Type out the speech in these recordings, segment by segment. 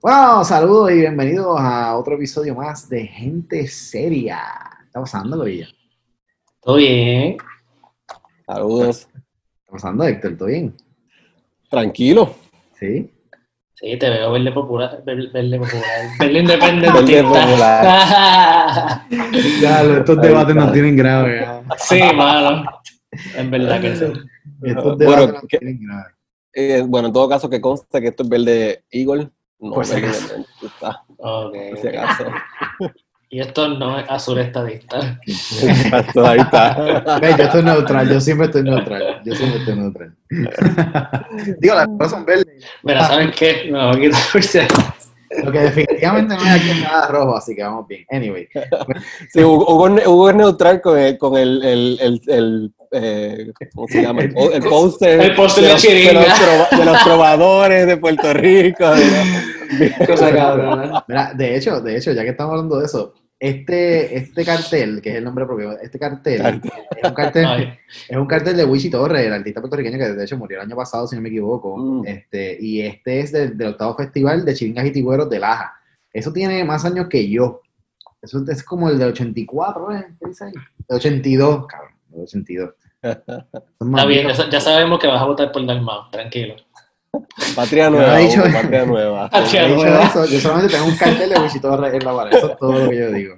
Bueno, saludos y bienvenidos a otro episodio más de Gente Seria. ¿Qué está pasando, Gorilla? Todo bien. Saludos. ¿Qué está pasando, Héctor? ¿Todo bien? Tranquilo. ¿Sí? Sí, te veo verde popular, verde, verde popular, verde independiente. Verde popular. Ya, estos debates nos tienen grave. ya. sí, mano. En verdad que sí. Estos Bueno, debates nos ¿qué- tienen grave. Eh, bueno, en todo caso, que conste que esto es verde Eagle. No, Por si acaso. Independentista, Ok. por si acaso. Y esto no es azul estadista. Exacto, ahí está. Yo estoy neutral, yo siempre estoy neutral. Yo siempre estoy neutral. Digo, las cosas son verdes. Mira, ¿saben qué? Me voy a quitar por si acaso. Lo que definitivamente no hay aquí nada rojo, así que vamos bien. Anyway. Sí, Hugo, Hugo- es neutral con el, con el, el, el, el, eh, ¿cómo se llama? El, póster. El póster de los- de, trova- de los trovadores de Puerto Rico. de Cosa cabrona. Mira, de hecho, de hecho, ya que estamos hablando de eso, este, este cartel, que es el nombre propio, este cartel, Cartel. es un cartel, es un cartel de Wichi Torres, el artista puertorriqueño que de hecho murió el año pasado, si no me equivoco. Mm. Este, y este es del, del octavo festival de Chiringas y Tigüeros de Laja. Eso tiene más años que yo. Eso es como el de 84, ¿eh? ¿Qué dice ahí? De 82, cabrón. De 82. Son más Está bien, ya sabemos que vas a votar por Dalmau, tranquilo. Patria nueva. dicho- Hugo, patria nueva. Patria nueva. eso, yo solamente tengo un cartel de Torres en la pared, eso es todo lo que yo digo.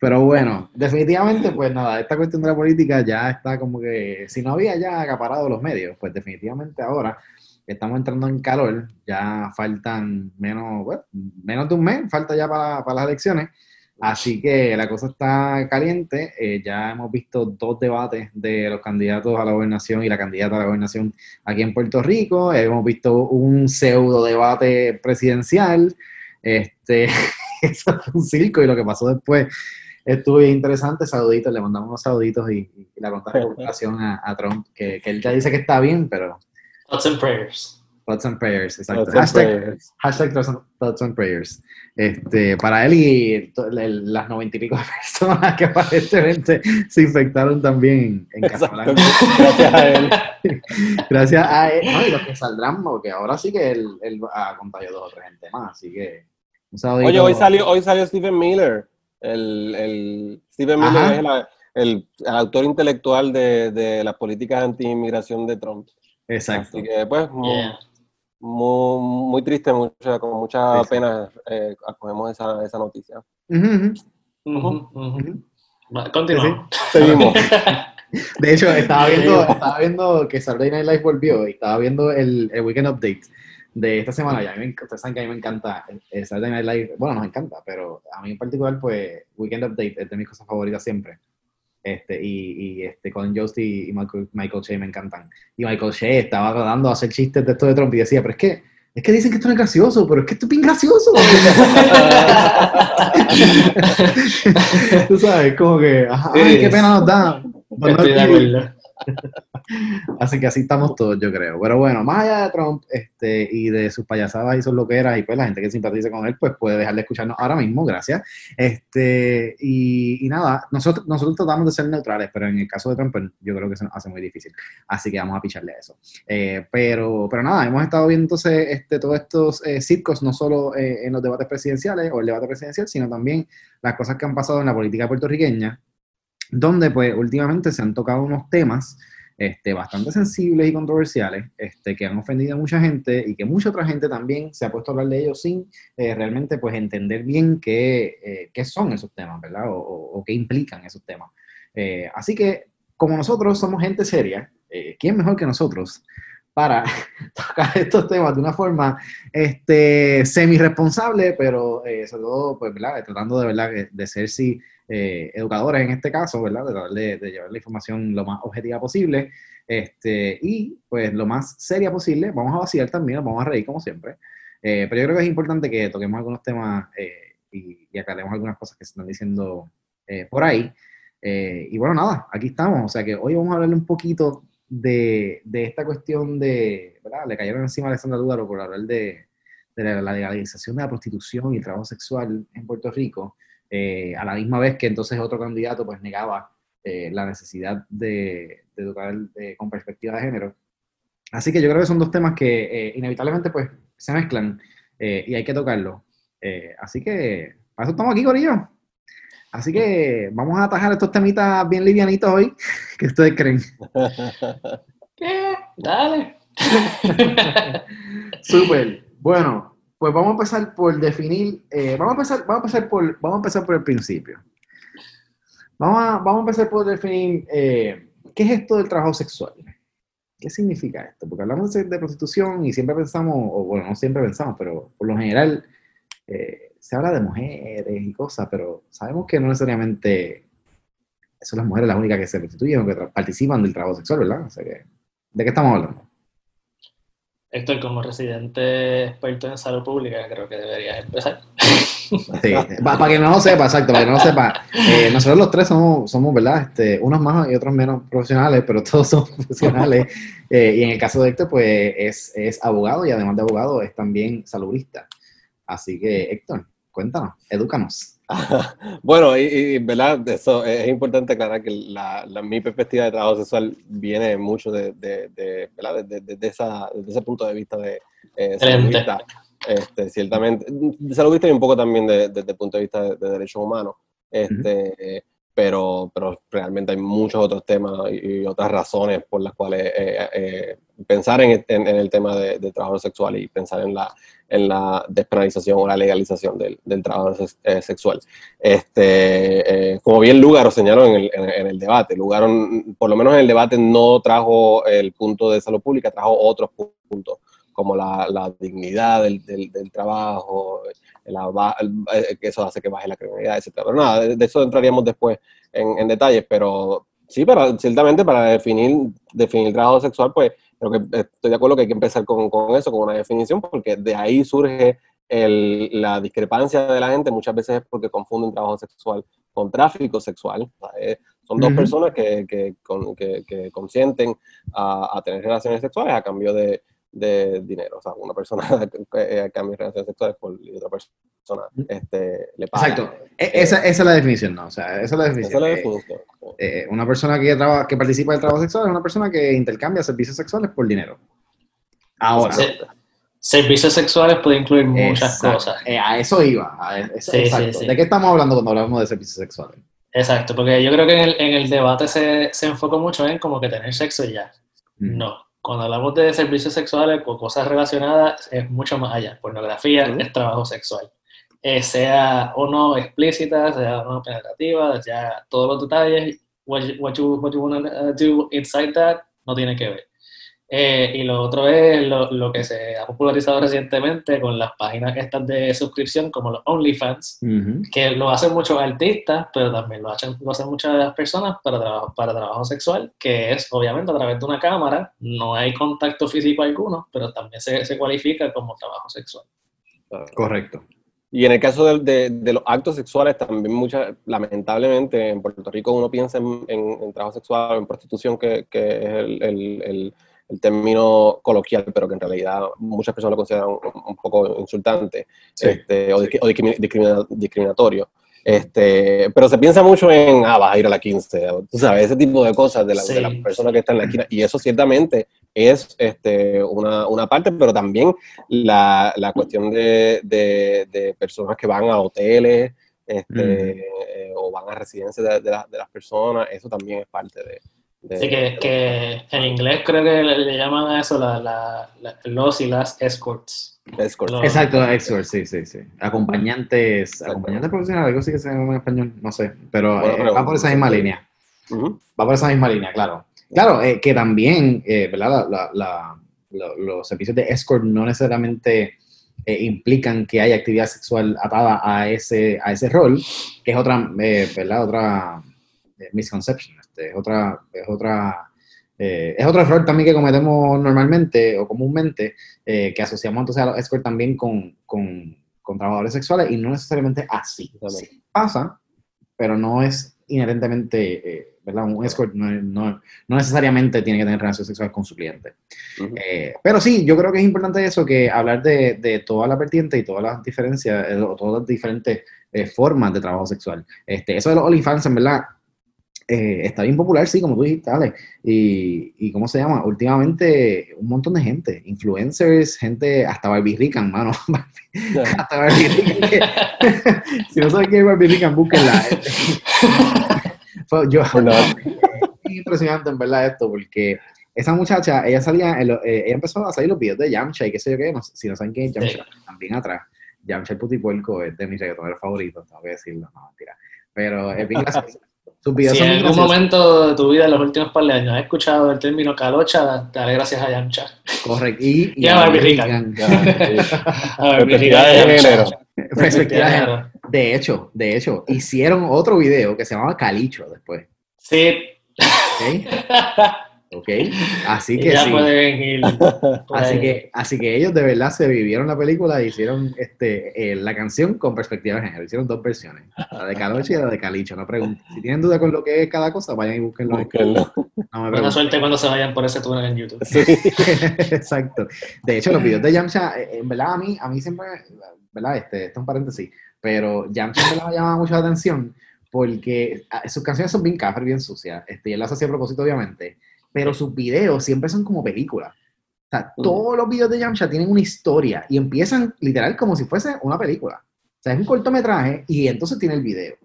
Pero bueno, definitivamente, pues nada, esta cuestión de la política ya está como que, si no había ya acaparado los medios, pues definitivamente ahora estamos entrando en calor, ya faltan menos, bueno, menos de un mes, falta ya para, para las elecciones, así que la cosa está caliente, eh, ya hemos visto dos debates de los candidatos a la gobernación y la candidata a la gobernación aquí en Puerto Rico, hemos visto un pseudo debate presidencial, este, eso fue un circo y lo que pasó después estuvo bien interesante, saluditos, le mandamos unos saluditos y, y la pronta recuperación a, a Trump, que, que él ya dice que está bien, pero Thoughts and prayers. Thoughts and prayers, exacto. Thoughts and Hashtag, prayers. hashtag thoughts, and, thoughts and prayers. Este, para él y to- el- las noventa y pico de personas que aparentemente se infectaron también en Exacto. Casablanca. Gracias a él. Gracias a él, no, y los que saldrán, porque ahora sí que él, él ha contagiado dos o tres gente más, así que. Oye, hoy salió, hoy salió Stephen Miller. El, el, Stephen Ajá. Miller es la- el, el autor intelectual de, de las políticas anti-inmigración de Trump. Exacto. Así que, pues, Yeah. Muy, muy triste, mucha, con mucha Sí, sí. pena eh, acogemos esa, esa noticia. Ujú, ujú. Ujú, ujú. Ujú. Va, Continuamos. Seguimos. De hecho, estaba viendo, estaba viendo que Saturday Night Live volvió y estaba viendo el, el Weekend Update de esta semana. Y a mí, me ustedes saben que a mí me encanta el, el Saturday Night Live. Bueno, nos encanta, pero a mí en particular, pues, Weekend Update es de mis cosas favoritas siempre. Este, y, y este, Colin Jost y, y Michael, Michael Shea me encantan. Y Michael Shea estaba tratando de hacer chistes de esto de Trump y decía, pero es que, es que dicen que esto no es gracioso, pero es que esto es bien gracioso. Tú sabes, como que, ajá, ay, qué pena nos da. Not Así que así estamos todos, yo creo. Pero bueno, más allá de Trump este, y de sus payasadas y sus loqueras, y pues la gente que simpatiza con él, pues puede dejar de escucharnos ahora mismo, gracias. Este, y, y nada, nosotros, nosotros tratamos de ser neutrales, pero en el caso de Trump, pues, yo creo que se nos hace muy difícil. Así que vamos a picharle a eso. Eh, pero, pero nada, hemos estado viendo entonces este, todos estos eh, circos, no solo eh, en los debates presidenciales o el debate presidencial, sino también las cosas que han pasado en la política puertorriqueña, donde pues últimamente se han tocado unos temas este, bastante sensibles y controversiales, este, que han ofendido a mucha gente y que mucha otra gente también se ha puesto a hablar de ellos sin eh, realmente pues entender bien qué, eh, qué son esos temas, ¿verdad? O, o- qué implican esos temas. Eh, así que como nosotros somos gente seria, ¿quién mejor que nosotros para tocar estos temas de una forma este, semi-responsable, pero eh, sobre todo, pues, ¿verdad? Tratando de, ¿verdad? de ser, sí, eh, educadores en este caso, ¿verdad? De, tratar de, llevar la información lo más objetiva posible este, y pues lo más seria posible. Vamos a vacilar también, vamos a reír como siempre. Eh, pero yo creo que es importante que toquemos algunos temas eh, y, y aclaremos algunas cosas que se están diciendo eh, por ahí. Eh, y bueno, nada, aquí estamos. O sea que hoy vamos a hablarle un poquito de, de esta cuestión de, ¿verdad? Le cayeron encima a Alexandra Dúdaro por hablar de, de la, legalización de la prostitución y el trabajo sexual en Puerto Rico, eh, a la misma vez que entonces otro candidato pues negaba eh, la necesidad de, de educar eh, con perspectiva de género. Así que yo creo que son dos temas que eh, inevitablemente pues se mezclan eh, y hay que tocarlo. Así que, para eso estamos aquí, Corillo. Así que vamos a atajar estos temitas bien livianitos hoy. ¿Qué ustedes creen? ¿Qué? Dale. Súper. Bueno, pues vamos a empezar por definir, eh, vamos, a empezar, vamos, a empezar por, vamos a empezar por el principio. Vamos a, vamos a empezar por definir eh, qué es esto del trabajo sexual. ¿Qué significa esto? Porque hablamos de, prostitución y siempre pensamos, o bueno, no siempre pensamos, pero por lo general eh, se habla de mujeres y cosas, pero sabemos que no necesariamente son las mujeres las únicas que se prostituyen o que participan del trabajo sexual, ¿verdad? O sea que, ¿de qué estamos hablando? Héctor, como residente experto en salud pública, creo que deberías empezar. Sí, pa- para que no lo sepa, exacto, para que no lo sepa, eh, nosotros los tres somos, somos, ¿verdad? Este, unos más y otros menos profesionales, pero todos somos profesionales. Eh, y en el caso de Héctor, pues es, es abogado y además de abogado es también salubrista. Así que, Héctor, cuéntanos, edúcanos. Bueno, y, y, ¿verdad? Eso es importante aclarar que la, la- mi perspectiva de trabajo sexual viene mucho de, de, de, ¿verdad? de, de- de esa, desde ese punto de vista de eh, saludista. Este, ciertamente, de saludista y un poco también de- desde el punto de vista de, de derechos humanos. Este, eh, pero, pero realmente hay muchos otros temas y, otras razones por las cuales eh, eh, pensar en, en- en el tema de, trabajo sexual y pensar en la, en la despenalización o la legalización del, del trabajo eh, sexual. Este, eh, como bien Lugaro señaló en el, en, el debate, Lugaro, mm, por lo menos en el debate, no trajo el punto de salud pública, trajo otros pu- puntos, como la, la dignidad del, del- del trabajo, la el- eh, que eso hace que baje la criminalidad, etc. Pero nada, de, de eso entraríamos después en, en detalles, pero sí, para, ciertamente para definir, definir trabajo sexual, pues creo que estoy de acuerdo que hay que empezar con, con eso, con una definición, porque de ahí surge el- la discrepancia de la gente muchas veces es porque confunden trabajo sexual con tráfico sexual. Eh, son dos personas que, que, con- que- que consienten a, a tener relaciones sexuales a cambio de, de dinero. O sea, una persona eh, a cambio de relaciones sexuales por, y otra persona este, le paga. Exacto. E- esa, esa es la definición, ¿no? O sea, esa es la Esa es definición. la Eh, definición. eh, una persona que, traba- que participa del trabajo sexual es una persona que intercambia servicios sexuales por dinero. Ahora, Sí. Servicios sexuales puede incluir muchas Exacto. cosas. Eh, a eso iba. a eso- Sí, sí, exacto. sí. ¿De qué estamos hablando cuando hablamos de servicios sexuales? Exacto, porque yo creo que en el, en el debate se, se enfocó mucho en como que tener sexo y ya. Mm. No. Cuando hablamos de servicios sexuales o cosas relacionadas, es mucho más allá. Pornografía es trabajo sexual. Eh, sea o no explícita, sea o no penetrativa, ya todos los detalles, what you, what you, what you wanna do inside that, no tiene que ver. Eh, y lo otro es lo, lo que se ha popularizado recientemente con las páginas estas de suscripción como los OnlyFans, Ujú. que lo hacen muchos artistas, pero también lo hacen, lo hacen muchas personas para, trabajo para trabajo sexual, que es obviamente a través de una cámara, no hay contacto físico alguno, pero también se, se cualifica como trabajo sexual. Correcto. Y en el caso de, de- de los actos sexuales, también muchas, lamentablemente en Puerto Rico uno piensa en, en- en trabajo sexual o en prostitución, que, que es el, el- el- el término coloquial, pero que en realidad muchas personas lo consideran un, un poco insultante Sí. este, o, discri- o discrimi- discrimina- discriminatorio. Este, pero se piensa mucho en, ah, vas a ir a la 15, o, tú sabes, ese tipo de cosas de la, de la Sí. persona que está en la esquina. Y eso ciertamente es este, una, una parte, pero también la, la cuestión de, de- de personas que van a hoteles este, eh, o van a residencias de, de la- de las personas, eso también es parte de... de- Así de que, que en inglés creo que le, le llaman a eso la, la- la- los y las escorts. escort. Lo- Exacto, extort, sí, sí, sí. Acompañantes, Exacto. acompañantes profesionales, algo sí que se llama en español, no sé, pero eh, va por esa misma línea. Va por esa misma línea, claro. Claro, eh, que también, eh, ¿verdad? La- la- la- lo- los servicios de escort no necesariamente eh, implican que haya actividad sexual atada a ese, a ese rol, que es otra, eh, ¿verdad? Otra misconception, este, es otra, es otra, eh, es otro error también que cometemos normalmente o comúnmente, eh, que asociamos entonces a los escort también con, con, con trabajadores sexuales y no necesariamente así. Sí pasa, pero no es inherentemente, eh, ¿verdad? Un escort no, no- no necesariamente tiene que tener relaciones sexuales con su cliente. Pero sí, yo creo que es importante eso, que hablar de, de toda la vertiente y todas las diferencias, o todas las diferentes formas de trabajo sexual. Este, eso de los OnlyFans, en verdad, eh, está bien popular, sí, como tú dijiste, Ale. Y, y ¿cómo se llama? Últimamente, un montón de gente, influencers, gente, hasta Barbie Rican, mano. hasta Barbie Rican. si no sabes quién es Barbie Rican, búsquenla. Yo, es impresionante en verdad esto, porque esa muchacha, ella salía, en lo- eh, ella empezó a salir los videos de Yamcha y qué sé yo qué, no si no saben quién es Yamcha, también atrás. Yamcha el putipuerco es de mis reggaetoneros favoritos, tengo que decirlo, no, mentira. Pero es bien gracioso. Sus videos Si son en algún graciosos. momento de tu vida, en los últimos par de años, has escuchado el término calocha, dale gracias a Yamcha. Correcto. Y, Y a Barbie Rican. Perspectiva de Yamcha. género. Perspectiva de género. De hecho, de hecho, hicieron otro video que se llamaba Calicho después. Sí. ¿Ok? ¿Ok? Así que ya sí. pueden ir. Así que, así que ellos de verdad se vivieron la película e hicieron este, eh, la canción con perspectiva de género. Hicieron dos versiones, la de Caloche y la de Calicho. No pregunten. Si tienen duda con lo que es cada cosa, vayan y búsquenlo. Búsquenlo. No me Buena pregunten. suerte cuando se vayan por ese túnel en YouTube. Sí. Exacto. De hecho, los videos de Yamcha, eh, en verdad a mí, a mí siempre, ¿verdad? Este, esto es un paréntesis, pero Yamcha me llama mucho la atención porque ah, sus canciones son bien cafres, bien sucias. Este, y él las hacía a propósito, obviamente, pero sus videos siempre son como películas. O sea, todos los videos de Yamcha tienen una historia y empiezan literal como si fuese una película. O sea, es un cortometraje y entonces tiene el video.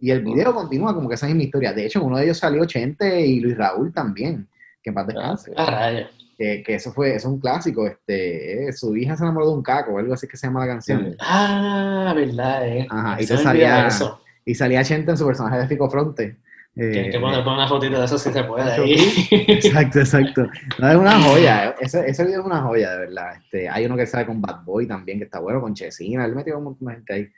Y el video continúa como que esa misma historia. De hecho, en uno de ellos salió Chente y Luis Raúl también, que en paz descanse Ah, que, que eso fue, eso es un clásico, este, eh, su hija se enamoró de un caco, o algo así que se llama la canción. Ah, verdad, eh. Ajá, y salía- eso. Y salía Chente en su personaje de Fico Fronte. Eh, que poner, poner una fotito de eso si se puede ahí. Exacto, exacto. No, es una joya, ese, ese video es una joya, de verdad. Este, hay uno que sale con Bad Boy también, que está bueno, con Chesina, él metió un montón de gente ahí.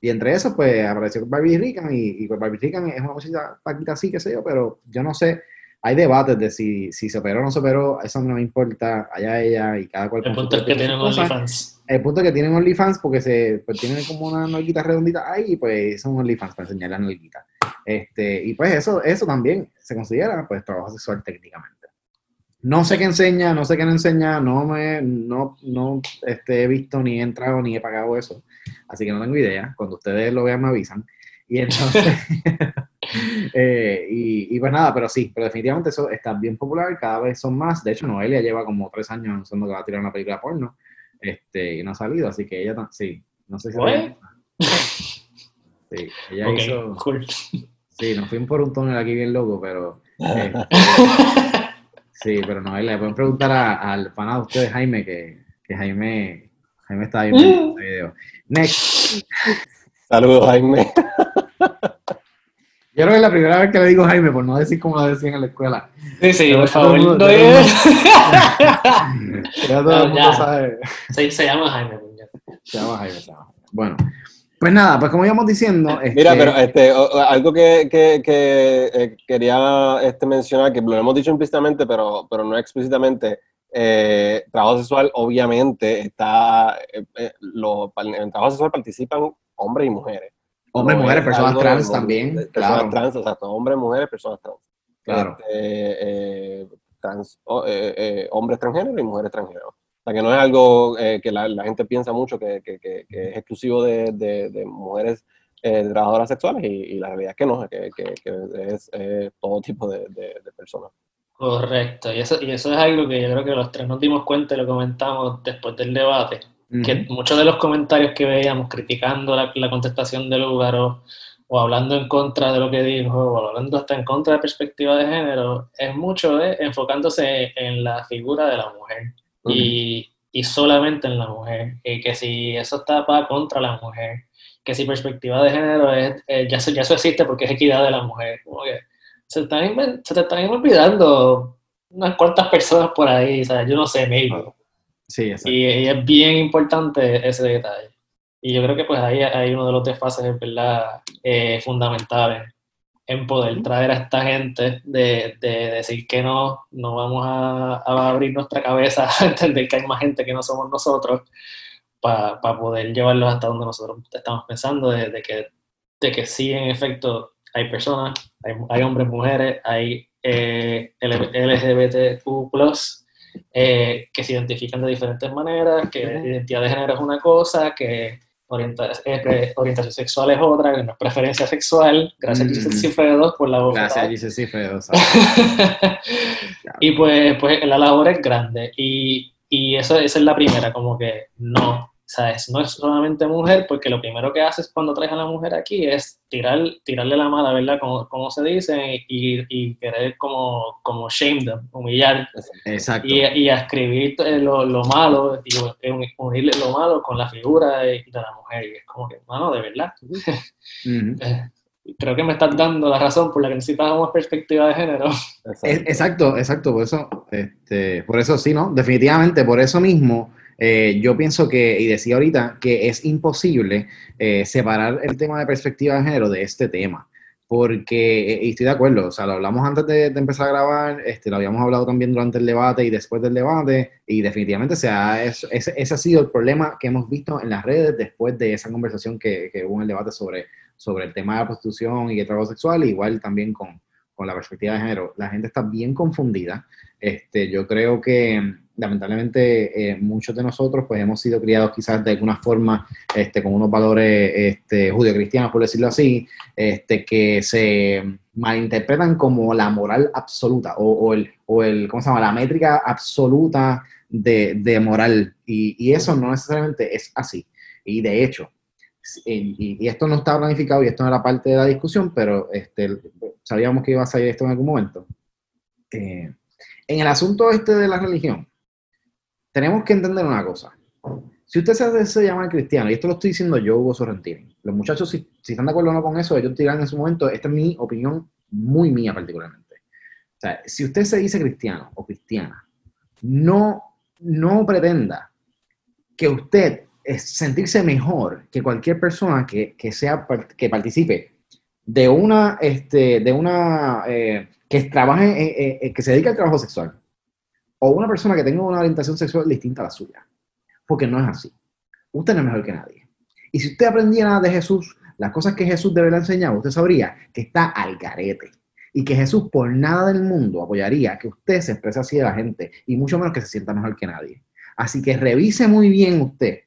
Y entre esos, pues, apareció Barbie Rican, y, y pues Barbie Rican es una muchacha paquita así, qué sé yo, pero yo no sé, hay debates de si, si se operó o no se operó, eso no me importa, allá ella y cada cual El con punto es que tienen. OnlyFans. El punto es que tienen OnlyFans porque se pues, tienen como una nalguita redondita ahí y pues son OnlyFans para enseñar la nalguita. Este, y pues eso, eso también se considera pues trabajo sexual técnicamente. No sé qué enseña, no sé qué no enseña, no me, no, no este, he visto ni he entrado ni he pagado eso. Así que no tengo idea. Cuando ustedes lo vean me avisan. Y entonces, eh, y, y pues nada, pero sí, pero definitivamente eso está bien popular, cada vez son más. De hecho, Noelia lleva como tres años anunciando que va a tirar una película porno este, y no ha salido, así que ella, sí, no sé si... ¿What? Sí, ella Ok, hizo... cool. Sí, nos fuimos por un túnel aquí bien loco, pero... este, sí, pero Noelia, le pueden preguntar a- al pana de ustedes, Jaime, que, que Jaime, Jaime está bien viendo este video. Next. Saludos, Jaime. Yo creo que es la primera vez que le digo Jaime, por no decir como lo decían en la escuela. Sí, sí, Pero por favor. el mundo- no todo el digas- Ya todo el No, mundo ya. sabe. se, se llama Jaime. Se llama Jaime, se llama Jaime. Bueno, pues nada, pues como íbamos diciendo. Mira, este, pero este, o- o- algo que, que- que, eh, quería este, mencionar, que lo hemos dicho implícitamente, pero, pero no explícitamente, eh, trabajo sexual obviamente está, eh, eh, lo- en trabajo sexual participan hombres y mujeres. Hombres, No mujeres, es personas algo trans también, Personas claro. trans, exacto, hombres, mujeres, personas trans. Claro. Este, trans, o- eh, eh, hombres transgénero y mujeres transgénero. O sea, que no es algo eh, que la, la gente piensa mucho que, que- que- que es exclusivo de, de- de mujeres eh, trabajadoras sexuales y, y la realidad es que no, que, que- que es eh, todo tipo de, de- de personas. Correcto, y eso, y eso es algo que yo creo que los tres nos dimos cuenta y lo comentamos después del debate, que muchos de los comentarios que veíamos criticando la, la contestación del lugar o, o hablando en contra de lo que dijo, o hablando hasta en contra de perspectiva de género, es mucho eh, enfocándose en la figura de la mujer y, y solamente en la mujer, y que si eso está para contra la mujer, que si perspectiva de género es, eh, ya, eso, ya eso existe porque es equidad de la mujer, como que se, están se te están olvidando unas cuantas personas por ahí, o sea, yo no sé, maybe. Sí, exacto. Y, y es bien importante ese detalle. Y yo creo que pues ahí hay uno de los desfases, verdad, eh, fundamentales en poder traer a esta gente de, de decir que no, no vamos a, a abrir nuestra cabeza a entender que hay más gente que no somos nosotros para poder llevarlos hasta donde nosotros estamos pensando, de, de que, de que sí, en efecto, hay personas, hay, hay hombres, mujeres, hay eh, LGBTQ+, eh, que se identifican de diferentes maneras, que la identidad de género es una cosa, que orientación sexual es otra, que no es preferencia sexual. Gracias a Jesus Cifredo por la voz. Gracias a Jesus Cifredo. y pues, pues la labor es grande. Y, y eso, esa es la primera, como que no, ¿sabes? No es solamente mujer, porque lo primero que haces cuando traes a la mujer aquí es tirar, tirarle la mala, ¿verdad? Como, como se dice, y, y, querer como, como shame them, humillar. Exacto. Y, y escribir eh, lo, lo, malo, y unirle lo malo con la figura de, de, la mujer. Y es como que, mano, de verdad. Uh -huh. Creo que me estás dando la razón por la que necesitábamos perspectiva de género. Exacto, exacto, por eso, este, por eso sí, ¿no? Definitivamente, por eso mismo eh, yo pienso que, y decía ahorita, que es imposible eh, separar el tema de perspectiva de género de este tema. Porque, eh, y estoy de acuerdo, o sea, lo hablamos antes de, de, empezar a grabar, este, lo habíamos hablado también durante el debate y después del debate, y definitivamente sea, es, ese, ese, ha sido el problema que hemos visto en las redes después de esa conversación que, que hubo en el debate sobre, sobre el tema de la prostitución y el trabajo sexual, igual también con, con la perspectiva de género. La gente está bien confundida. Este, yo creo que lamentablemente eh, muchos de nosotros pues hemos sido criados quizás de alguna forma este, con unos valores este, judio-cristianos, por decirlo así, este, que se malinterpretan como la moral absoluta o, el, o el, ¿cómo se llama?, la métrica absoluta de, de moral. Y, y, eso no necesariamente es así. Y de hecho, y, esto no estaba planificado y esto no era parte de la discusión, pero este, sabíamos que iba a salir esto en algún momento. Eh, en el asunto este de la religión, tenemos que entender una cosa. Si usted se, se llama cristiano, y esto lo estoy diciendo yo, Hugo Sorrentini, los muchachos, si, si, están de acuerdo o no con eso, ellos dirán en su momento, esta es mi opinión muy mía particularmente. O sea, si usted se dice cristiano o cristiana, no, no pretenda que usted es sentirse mejor que cualquier persona que, que sea, que participe de una, este, de una, eh, que trabaje, eh, eh, que se dedique al trabajo sexual o una persona que tenga una orientación sexual distinta a la suya. Porque no es así. Usted no es mejor que nadie. Y si usted aprendiera de Jesús, las cosas que Jesús debería enseñar, usted sabría que está al garete. Y que Jesús por nada del mundo apoyaría que usted se exprese así de la gente, y mucho menos que se sienta mejor que nadie. Así que revise muy bien usted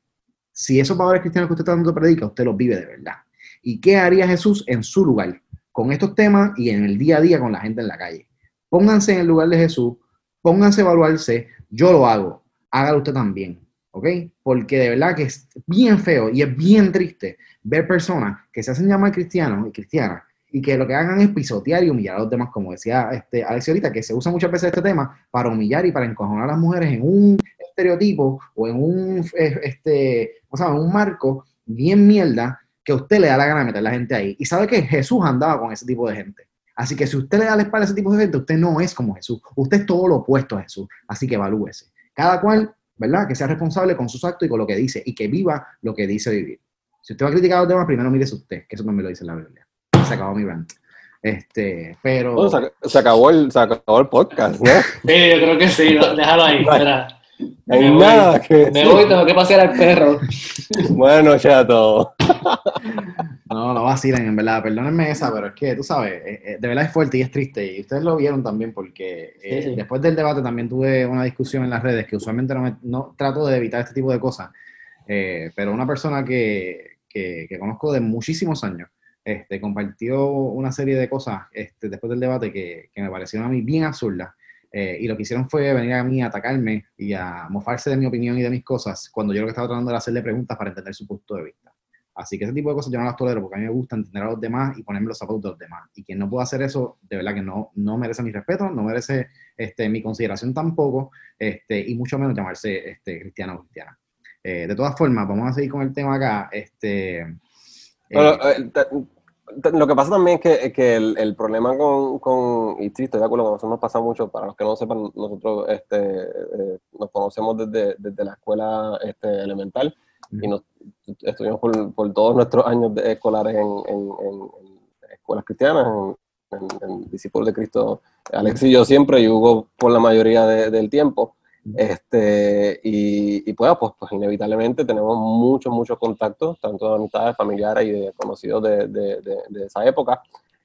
si esos valores cristianos que usted dando predica, usted los vive de verdad. ¿Y qué haría Jesús en su lugar con estos temas y en el día a día con la gente en la calle? Pónganse en el lugar de Jesús, pónganse a evaluarse, yo lo hago, hágalo usted también, ¿ok? Porque de verdad que es bien feo y es bien triste ver personas que se hacen llamar cristianos y cristianas y que lo que hagan es pisotear y humillar a los demás, como decía este, Alex ahorita, que se usa muchas veces este tema para humillar y para encojonar a las mujeres en un estereotipo o en un, eh, este, o sea, en un marco bien mierda que usted le da la gana de meter a la gente ahí. Y sabe que Jesús andaba con ese tipo de gente. Así que si usted le da la espalda a ese tipo de gente, usted no es como Jesús. Usted es todo lo opuesto a Jesús. Así que evalúese. Cada cual, ¿verdad? Que sea responsable con sus actos y con lo que dice y que viva lo que dice vivir. Si usted va a criticar a los demás, primero mírese usted, que eso también lo dice la Biblia. Se acabó mi rant. Este, pero. Se, se, acabó el, se acabó el podcast, ¿no? sí, yo creo que sí, déjalo ahí. Espera. Hay me nada voy, que Me voy, tengo que pasear al perro. Bueno, chato. No, no vacilen, en verdad. Perdónenme esa, pero es que, tú sabes, eh, de verdad es fuerte y es triste. Y ustedes lo vieron también porque eh, sí. después del debate también tuve una discusión en las redes que usualmente no, me- no trato de evitar este tipo de cosas. Eh, pero una persona que, que, que conozco de muchísimos años este, compartió una serie de cosas este, después del debate que, que me parecieron a mí bien absurdas. Eh, y lo que hicieron fue venir a mí a atacarme y a mofarse de mi opinión y de mis cosas, cuando yo lo que estaba tratando era hacerle preguntas para entender su punto de vista. Así que ese tipo de cosas yo no las tolero porque a mí me gusta entender a los demás y ponerme los zapatos de los demás. Y quien no pueda hacer eso, de verdad que no, no merece mi respeto, no merece este, mi consideración tampoco, este, y mucho menos llamarse este, cristiano o cristiana. Eh, de todas formas, vamos a seguir con el tema acá. Este, Bueno, eh, eh, te- te- lo que pasa también es que, que el, el problema con, con, y sí, estoy de acuerdo con eso, nos pasa mucho, para los que no sepan, nosotros este, eh, nos conocemos desde, desde la escuela este, elemental y nos estuvimos por, por todos nuestros años de- escolares en, en- en- en escuelas cristianas, en, discípulos de Cristo, Alex y yo siempre, y Hugo por la mayoría de- del tiempo. Este, y, y pues, pues, pues inevitablemente tenemos muchos, muchos contactos, tanto de amistades, familiares y de conocidos de, de, de, de esa época,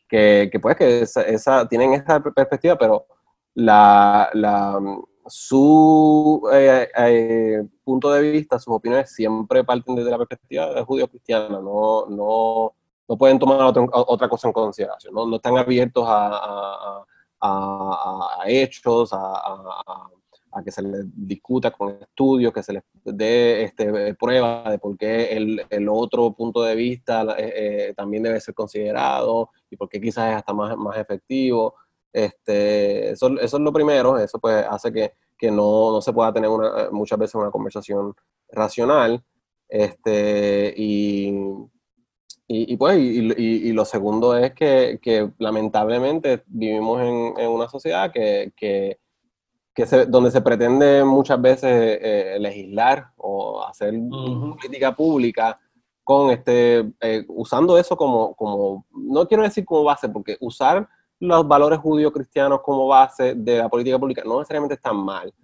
que, que pues que esa, esa- tienen esa perspectiva, pero la, la, su eh, eh, punto de vista, sus opiniones siempre parten desde la perspectiva de judío cristiana, no, no, no pueden tomar otra cosa en consideración, no, no están abiertos a, a, a hechos, a, que se les discuta con estudios, que se les dé este, prueba de por qué el, el otro punto de vista eh, también debe ser considerado y por qué quizás es hasta más, más efectivo. Este, eso, eso, es lo primero, eso pues hace que, que no, no, se pueda tener una, muchas veces una conversación racional. Este, y, y, y pues, y, y, lo segundo es que, que lamentablemente vivimos en, en, una sociedad que, que, que se, donde se pretende muchas veces eh, legislar o hacer política pública con este, eh, usando eso como, como, no quiero decir como base, porque usar los valores judío-cristianos como base de la política pública no necesariamente están mal,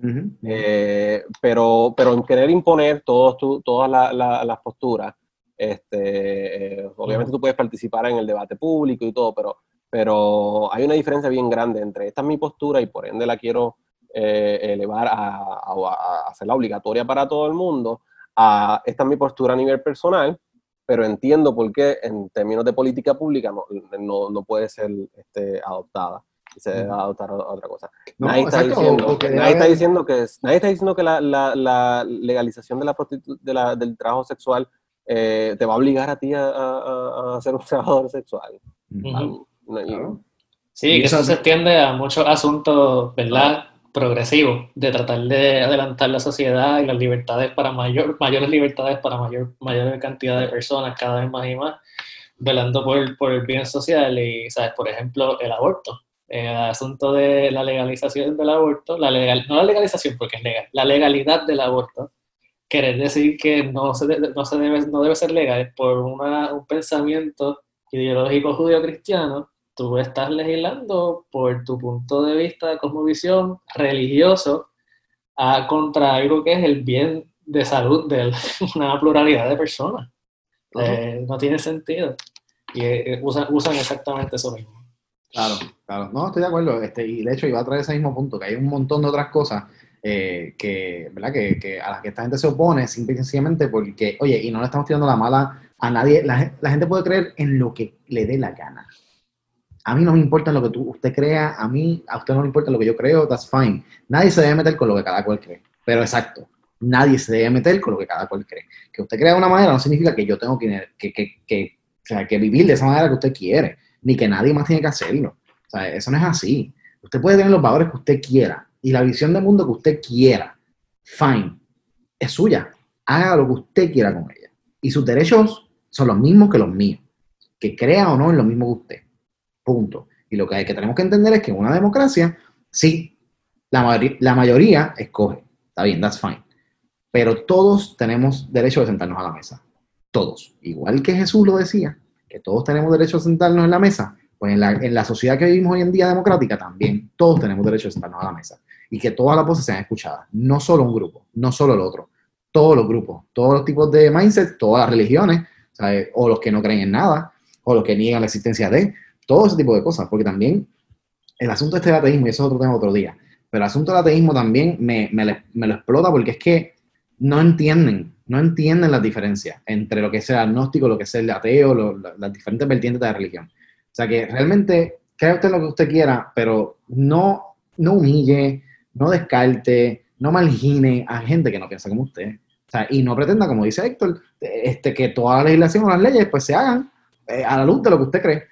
eh, pero, pero en querer imponer todos todas las posturas, este, eh, obviamente tú puedes participar en el debate público y todo, pero, pero hay una diferencia bien grande entre esta es mi postura y por ende la quiero eh, elevar a, a, a hacerla obligatoria para todo el mundo, a esta es mi postura a nivel personal pero entiendo por qué en términos de política pública no, no, no puede ser este, adoptada y se debe adoptar otra cosa. nadie, está diciendo, nadie, está diciendo, que, nadie está diciendo que la, la, la legalización de la de la, del trabajo sexual eh, te va a obligar a ti a, a, a ser un trabajador sexual. Sí, que eso se extiende a muchos asuntos, ¿verdad? Progresivo de tratar de adelantar la sociedad y las libertades para mayor, mayores libertades para mayor, mayor cantidad de personas, cada vez más y más, velando por, por el bien social y, ¿sabes? Por ejemplo, el aborto. El asunto de la legalización del aborto, la legal, no la legalización porque es legal, la legalidad del aborto, quiere decir que no, se, no, se debe, no debe ser legal por una, un pensamiento ideológico judío-cristiano tú estás legislando por tu punto de vista, cosmovisión religioso, a contra algo que es el bien de salud de una pluralidad de personas. Eh, no tiene sentido. Y eh, usan, usan exactamente eso mismo. Claro, claro. No, estoy de acuerdo. Este, y de hecho iba a traer ese mismo punto, que hay un montón de otras cosas eh, que, ¿verdad? Que, que, a las que esta gente se opone simplemente porque, oye, y no le estamos tirando la mala a nadie. La, la gente puede creer en lo que le dé la gana. A mí no me importa lo que tú, usted crea, a mí, a usted no le importa lo que yo creo, that's fine. Nadie se debe meter con lo que cada cual cree. Pero exacto, nadie se debe meter con lo que cada cual cree. Que usted crea de una manera no significa que yo tengo que, que, que, o sea, que vivir de esa manera que usted quiere, ni que nadie más tiene que hacerlo. O sea, eso no es así. Usted puede tener los valores que usted quiera y la visión del mundo que usted quiera. Fine. Es suya. Haga lo que usted quiera con ella. Y sus derechos son los mismos que los míos. Que crea o no en lo mismo que usted. Punto. Y lo que, hay que tenemos que entender es que en una democracia, sí, la, la mayoría escoge. Está bien, that's fine. Pero todos tenemos derecho de sentarnos a la mesa. Todos. Igual que Jesús lo decía, que todos tenemos derecho a sentarnos en la mesa, pues en la, en la sociedad que vivimos hoy en día democrática también todos tenemos derecho a sentarnos a la mesa. Y que todas las voces sean escuchadas. No solo un grupo, no solo el otro. Todos los grupos, todos los tipos de mindset, todas las religiones, o los que no creen en nada, o los que niegan la existencia de, todo ese tipo de cosas, porque también el asunto este del ateísmo, y eso es otro tema otro día, pero el asunto del ateísmo también me, me, lo explota porque es que no entienden, no entienden las diferencias entre lo que es el agnóstico, lo que es el ateo, las diferentes vertientes de la religión. O sea que realmente crea usted lo que usted quiera, pero no, no humille, no descarte, no margine a gente que no piensa como usted. O sea, y no pretenda, como dice Héctor, este, que toda la legislación o las leyes pues se hagan eh, a la luz de lo que usted cree.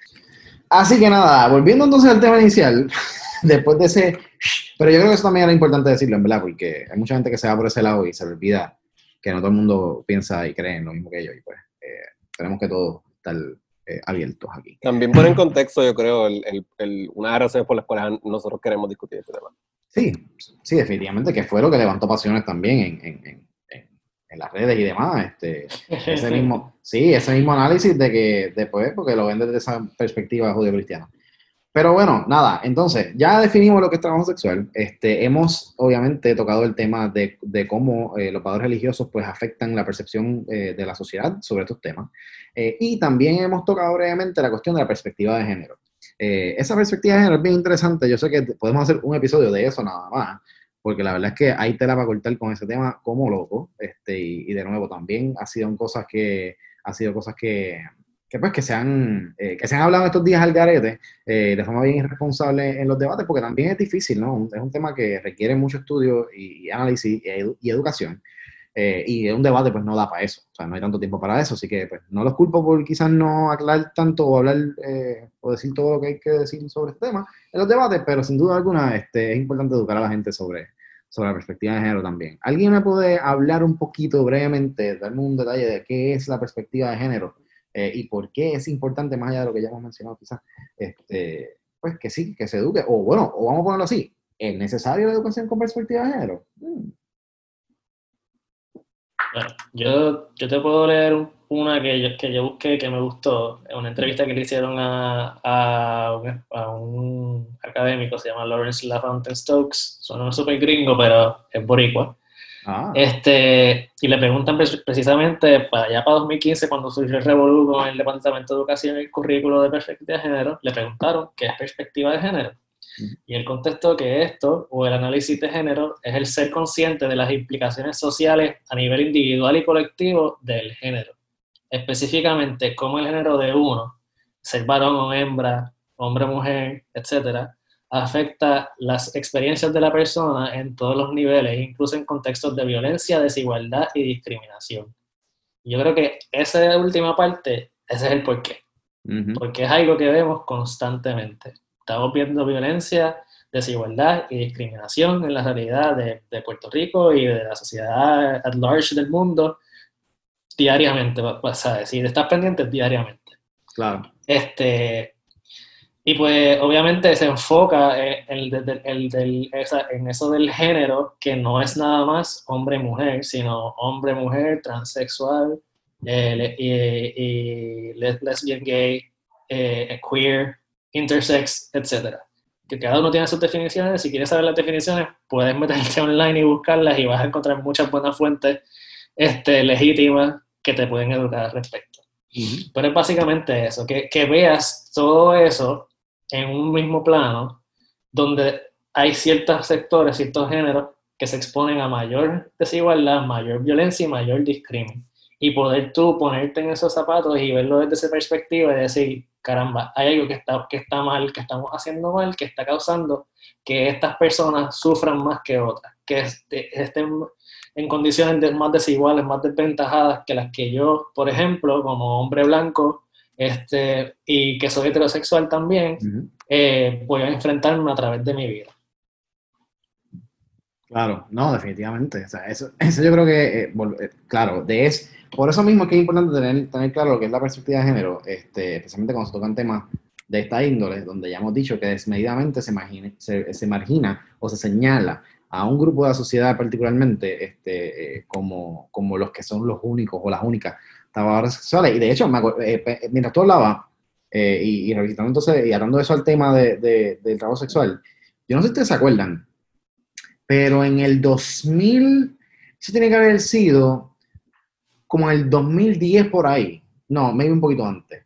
Así que nada, volviendo entonces al tema inicial, después de ese... Pero yo creo que eso también era importante decirlo, en verdad, porque hay mucha gente que se va por ese lado y se le olvida que no todo el mundo piensa y cree en lo mismo que ellos. Y pues eh, tenemos que todos estar eh, abiertos aquí. También pone en contexto, yo creo, el, el, una de las razones por las cuales nosotros queremos discutir este tema. Sí, sí, definitivamente, que fue lo que levantó pasiones también en, en en las redes y demás. Este, ese mismo, sí, ese mismo análisis de que después, porque lo ven desde esa perspectiva judío-cristiana. Pero bueno, nada, entonces ya definimos lo que es trabajo sexual. Este, hemos obviamente tocado el tema de, de cómo eh, los valores religiosos pues afectan la percepción eh, de la sociedad sobre estos temas. Eh, y también hemos tocado brevemente la cuestión de la perspectiva de género. esa perspectiva de género es bien interesante. Yo sé que podemos hacer un episodio de eso nada más, porque la verdad es que hay tela para cortar con ese tema como loco, este, y, de nuevo, también ha sido cosas que, ha sido cosas que, que pues que se han, eh, que se han hablado estos días al garete eh, de forma bien irresponsable en los debates, porque también es difícil, ¿no? Es un tema que requiere mucho estudio y, análisis y, educación. Eh, y un debate pues no da para eso, o sea, no hay tanto tiempo para eso, así que pues no los culpo por quizás no aclarar tanto o hablar o decir todo lo que hay que decir sobre este tema en los debates, pero sin duda alguna este, es importante educar a la gente sobre, sobre la perspectiva de género también. ¿Alguien me puede hablar un poquito brevemente, darme un detalle de qué es la perspectiva de género eh, y por qué es importante, más allá de lo que ya hemos mencionado quizás, este, pues que sí, que se eduque, o bueno, o vamos a ponerlo así, ¿es necesario la educación con perspectiva de género? Mm. Bueno, yo, yo te puedo leer una que yo, que yo busqué que me gustó, una entrevista que le hicieron a, a, un, a un académico, se llama Lawrence LaFontaine Stokes, suena súper gringo, pero es boricua. Ah. Este, y le preguntan precisamente, para allá para 2015, cuando surgió el revolú con el Departamento de Educación y el currículo de perspectiva de género, le preguntaron qué es perspectiva de género. Y él contestó que esto, o el análisis de género, es el ser consciente de las implicaciones sociales a nivel individual y colectivo del género. Específicamente, cómo el género de uno, ser varón o hembra, hombre o mujer, etcétera, afecta las experiencias de la persona en todos los niveles, incluso en contextos de violencia, desigualdad y discriminación. Yo creo que esa última parte, ese es el porqué. Porque es algo que vemos constantemente. Estamos viendo violencia, desigualdad y discriminación en la realidad de, de Puerto Rico y de la sociedad at large del mundo diariamente, ¿sabes? Si estás pendiente, diariamente. Claro. Este, y pues obviamente se enfoca en, en, eso del género, que no es nada más hombre-mujer, sino hombre-mujer, transexual, eh, y, lesbian, gay, eh, queer, intersex, etc. Que cada uno tiene sus definiciones, si quieres saber las definiciones, puedes meterte online y buscarlas y vas a encontrar muchas buenas fuentes este, legítimas que te pueden educar al respecto. Pero es básicamente eso, que, que veas todo eso en un mismo plano donde hay ciertos sectores, ciertos géneros que se exponen a mayor desigualdad, mayor violencia y mayor discriminación. Y poder tú ponerte en esos zapatos y verlo desde esa perspectiva y decir, caramba, hay algo que está, que está mal, que estamos haciendo mal, que está causando que estas personas sufran más que otras, que estén en condiciones más desiguales, más desventajadas que las que yo, por ejemplo, como hombre blanco, este, y que soy heterosexual también, eh, voy a enfrentarme a través de mi vida. Claro, no, definitivamente. O sea, eso, eso, yo creo que, eh, eh, claro, de es, por eso mismo es que es importante tener, tener claro lo que es la perspectiva de género, este, especialmente cuando se tocan temas de esta índole, donde ya hemos dicho que desmedidamente se, margina o se señala a un grupo de la sociedad particularmente este, como, como los que son los únicos o las únicas trabajadoras sexuales. Y de hecho, eh, mientras tú hablabas, eh, y, y revisitando entonces, y hablando de eso al tema de, del trabajo sexual, yo no sé si ustedes se acuerdan, pero en el 2000, eso tiene que haber sido como en el 2010 por ahí, no, medio un poquito antes,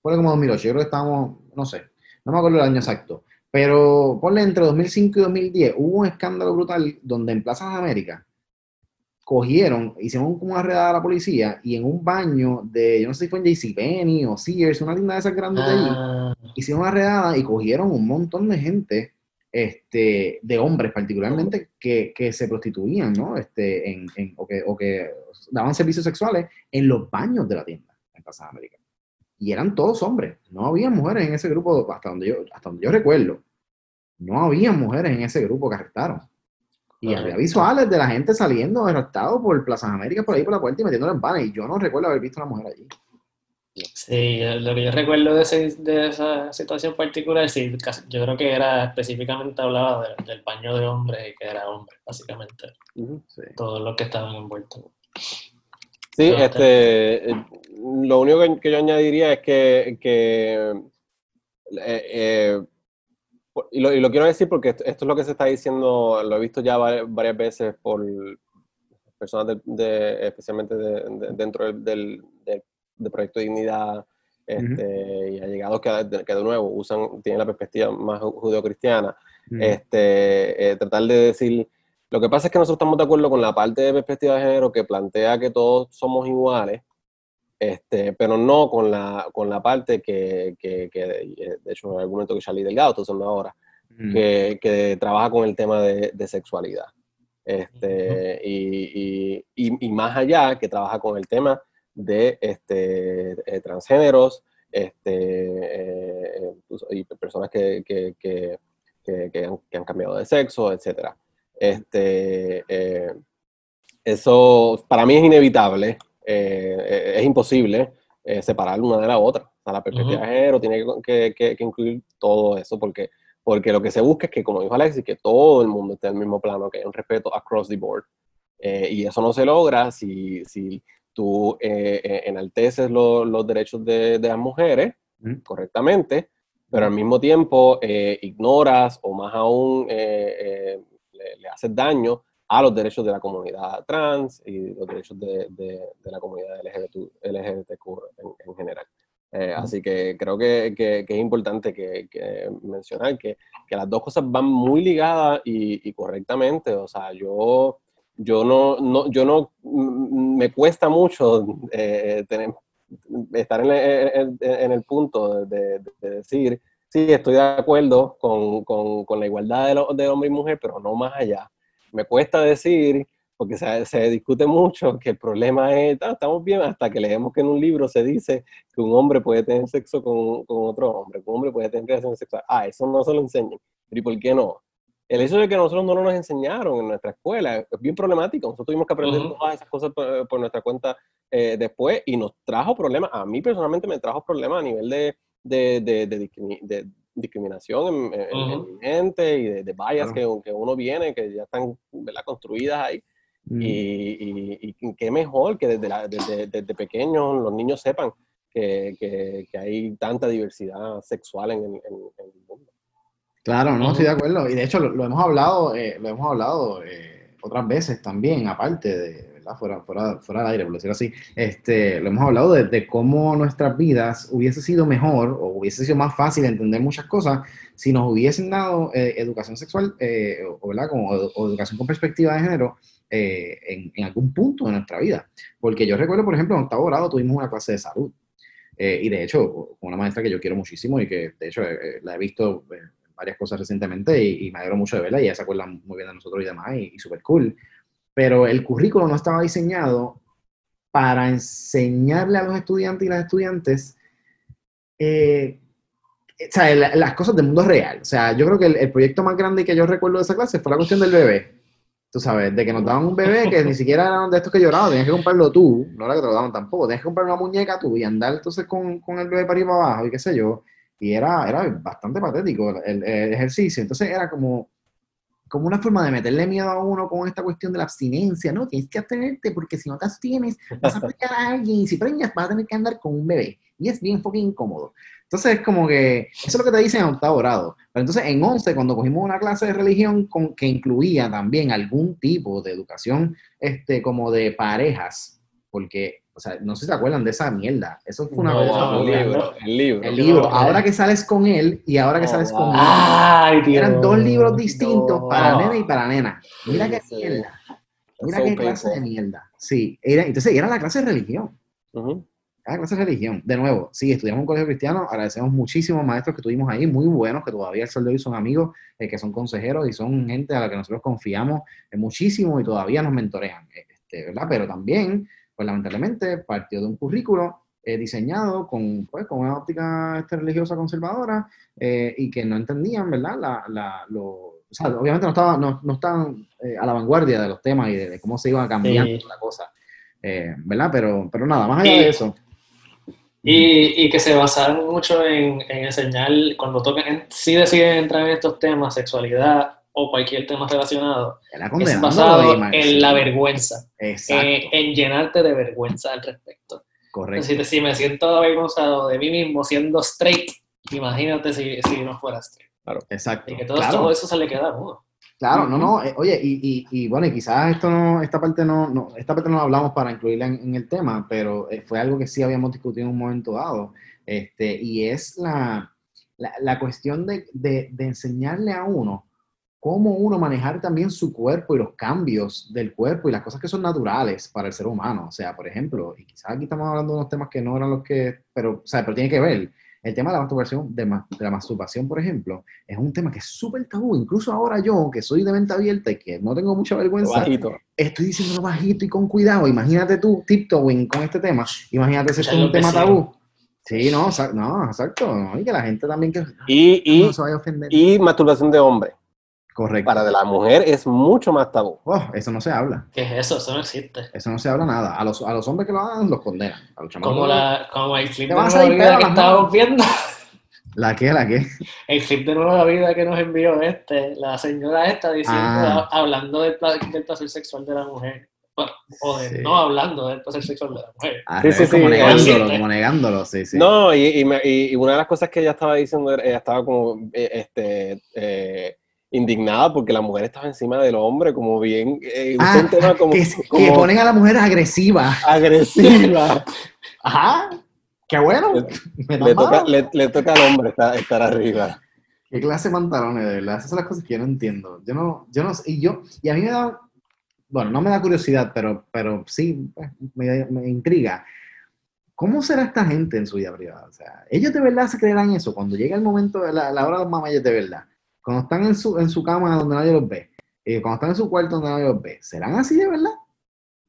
fue como 2008, yo creo que estábamos, no sé, no me acuerdo el año exacto, pero ponle entre 2005 y 2010, hubo un escándalo brutal donde en Plaza de América cogieron, hicieron como una redada a la policía y en un baño de, yo no sé si fue en JCPenney o Sears, una tienda de esas grandes de allí, ah. hicieron una redada y cogieron un montón de gente, este, de hombres particularmente, que, que se prostituían, ¿no? Este, en, en, o, que, o, que, daban servicios sexuales en los baños de la tienda en Plaza América. Y eran todos hombres, no había mujeres en ese grupo, hasta donde yo, hasta donde yo recuerdo, no había mujeres en ese grupo que arrestaron. Y había visuales de la gente saliendo derrotado por Plaza América por ahí por la puerta y metiendo en panes. Y yo no recuerdo haber visto a una mujer allí. Sí, lo que yo recuerdo de, de esa situación particular, sí, yo creo que era específicamente hablaba del baño de hombres y que era hombre, básicamente. Todos los que estaban envueltos. Sí, este, eh, lo único que, yo añadiría es que, que eh, eh, y lo, quiero decir porque esto, es lo que se está diciendo, lo he visto ya varias, veces por personas de, especialmente dentro del, de dignidad este, y allegados que, que de nuevo usan, tienen la perspectiva más judeocristiana, este, eh, tratar de decir Lo que pasa es que nosotros estamos de acuerdo con la parte de perspectiva de género que plantea que todos somos iguales, este, pero no con la, con la parte que, que, que de hecho, el argumento que Charlie Delgado está usando ahora, mm. que, que, trabaja con el tema de, de sexualidad. Este, y, y, y, más allá, que trabaja con el tema de este, eh, transgéneros este, eh, y personas que, que, han, que, han, cambiado de sexo, etc. Este, eh, eso para mí es inevitable, es imposible separar una de la otra. O sea, la perspectiva de género tiene que, incluir todo eso porque, porque lo que se busca es que, como dijo Alexis, que todo el mundo esté en el mismo plano, que haya un respeto across the board. y eso no se logra si, si tú eh, eh, enalteces los derechos de, las mujeres correctamente, pero al mismo tiempo eh, ignoras o más aún le, haces daño a los derechos de la comunidad trans y los derechos de, la comunidad LGBT, LGBTQ en, general. Así que creo que, es importante que, mencionar que, las dos cosas van muy ligadas y, y correctamente. O sea, yo yo no, no, yo no, mm, me cuesta mucho eh, tener, estar en, el punto de, decir, sí, estoy de acuerdo con, con, la igualdad de, de, hombre y mujer, pero no más allá. Me cuesta decir, porque se, se discute mucho, que el problema es, ah, estamos bien, hasta que leemos que en un libro se dice que un hombre puede tener sexo con, con otro hombre, que un hombre puede tener relaciones sexuales. Ah, eso no se lo enseñan. ¿Y por qué no? El hecho de que nosotros no nos enseñaron en nuestra escuela es bien problemático. Nosotros tuvimos que aprender todas esas cosas por, nuestra cuenta eh, después y nos trajo problemas. A mí personalmente me trajo problemas a nivel de, de, de, discriminación en, mi gente y de, de bias que, que, uno viene, que ya están construidas ahí. y, y, qué mejor que desde, la, desde, desde, pequeños los niños sepan que, que, que, hay tanta diversidad sexual en, en el mundo. Claro, no, estoy de acuerdo. Y de hecho lo, hemos hablado, eh, lo hemos hablado eh, otras veces también, aparte de, ¿verdad? Fuera, fuera, fuera del aire, por decirlo así. Este, lo hemos hablado de, cómo nuestras vidas hubiese sido mejor o hubiese sido más fácil entender muchas cosas si nos hubiesen dado eh, educación sexual o, ¿verdad? Como, o, educación con perspectiva de género en, en, algún punto de nuestra vida. Porque yo recuerdo, por ejemplo, en octavo grado tuvimos una clase de salud. y de hecho, una maestra que yo quiero muchísimo y que de hecho la he visto varias cosas recientemente y, me alegro mucho de verla y ella se acuerda muy bien de nosotros y demás y, súper cool. Pero el currículo no estaba diseñado para enseñarle a los estudiantes y las estudiantes eh, o sea, las cosas del mundo real. O sea, yo creo que el, proyecto más grande que yo recuerdo de esa clase fue la cuestión del bebé. Tú sabes, de que nos daban un bebé que ni siquiera era de estos que lloraban, tenías que comprarlo tú, no era que te lo daban tampoco, tenías que comprar una muñeca tú y andar entonces con, con el bebé para arriba abajo y qué sé yo y era, era bastante patético el, ejercicio. Entonces era como, como una forma de meterle miedo a uno con esta cuestión de la abstinencia, ¿no? Tienes que abstenerte porque si no te abstienes vas a preñar a alguien y si preñas vas a tener que andar con un bebé. Y es bien fucking incómodo. Entonces es como que, eso es lo que te dicen en octavo grado. Pero entonces en 11, cuando cogimos una clase de religión con, que incluía también algún tipo de educación, este, como de parejas, porque o sea, no sé si se acuerdan de esa mierda. Eso fue una no, el, libro, el libro. El libro. Ahora que sales con él y ahora que sales con él. Ay, Eran dos libros distintos para nena y para nena. Mira qué mierda. Mira qué clase de mierda. Sí, era, entonces era la clase de religión. Era la clase de religión. De nuevo, sí, estudiamos en un colegio cristiano. Agradecemos muchísimos maestros que tuvimos ahí, muy buenos, que todavía el sol de hoy son amigos, eh, que son consejeros y son gente a la que nosotros confiamos eh, muchísimo y todavía nos mentorean. Este, ¿verdad? Pero también pues lamentablemente partió de un currículo eh, diseñado con, pues, con una óptica este, religiosa conservadora eh, y que no entendían, ¿verdad? La, la, lo, o sea, obviamente no, estaba, no, no estaban eh, a la vanguardia de los temas y de, cómo se iba cambiando la cosa, ¿verdad? Pero, pero nada, más allá de eso. Y, y, que se basaron mucho en, en enseñar, cuando tocan, si deciden entrar en estos temas, sexualidad, o cualquier tema relacionado es basado en la vergüenza, eh, en llenarte de vergüenza al respecto. Correcto. Si, si, me siento avergonzado de mí mismo siendo straight, imagínate si, si no fuera straight. Claro. Exacto. Y que todo, eso se le queda mudo. Claro, no, no, eh, oye, y, y, y, bueno, y quizás esto no, esta parte no, no, esta parte no hablamos para incluirla en, el tema, pero eh, fue algo que sí habíamos discutido en un momento dado, este, y es la, la, la cuestión de, de, de enseñarle a uno cómo uno manejar también su cuerpo y los cambios del cuerpo y las cosas que son naturales para el ser humano. O sea, por ejemplo, y quizás aquí estamos hablando de unos temas que no eran los que, pero, o sea, pero tiene que ver. El tema de la masturbación, de, la masturbación, por ejemplo, es un tema que es súper tabú. Incluso ahora yo, que soy de mente abierta y que no tengo mucha vergüenza, estoy diciéndolo bajito y con cuidado. Imagínate tú, tiptoeing con este tema. Imagínate si es un tema tabú. Sí, no, no, exacto. Y que la gente también que y, y, se vaya a ofender. Y masturbación de hombre. Correcto. Para de la mujer es mucho más tabú. Oh, eso no se habla. ¿Qué es eso? Eso no existe. Eso no se habla nada. A los, a los hombres que lo hagan los condenan. como, la, como el clip de nueva vida que estábamos viendo. ¿La qué? ¿La qué? El clip de nueva vida que nos envió este, la señora esta diciendo, ah. hablando del, del placer sexual de la mujer o de no hablando del placer sexual de la mujer. Ah, sí, sí, como negándolo, como negándolo, sí, sí. No, y, y, y, una de las cosas que ella estaba diciendo, ella estaba como eh, este, eh, indignada porque la mujer estaba encima del hombre, como bien. Eh, ah, como, que, que, ponen a la mujer agresiva. Agresiva. Ajá, qué bueno. Le, toca, le, toca, al hombre estar, estar arriba. ¿Qué clase de pantalones, de verdad? Esas son las cosas que yo no entiendo. Yo no, yo no, y yo, y a mí me da bueno, no me da curiosidad, pero, pero sí pues, me, intriga. ¿Cómo será esta gente en su vida privada? O sea, ellos de verdad se creerán eso cuando llega el momento, la, hora de los mamayes de verdad. Cuando están en su, en su cama donde nadie los ve, eh, cuando están en su cuarto donde nadie los ve, ¿serán así de verdad?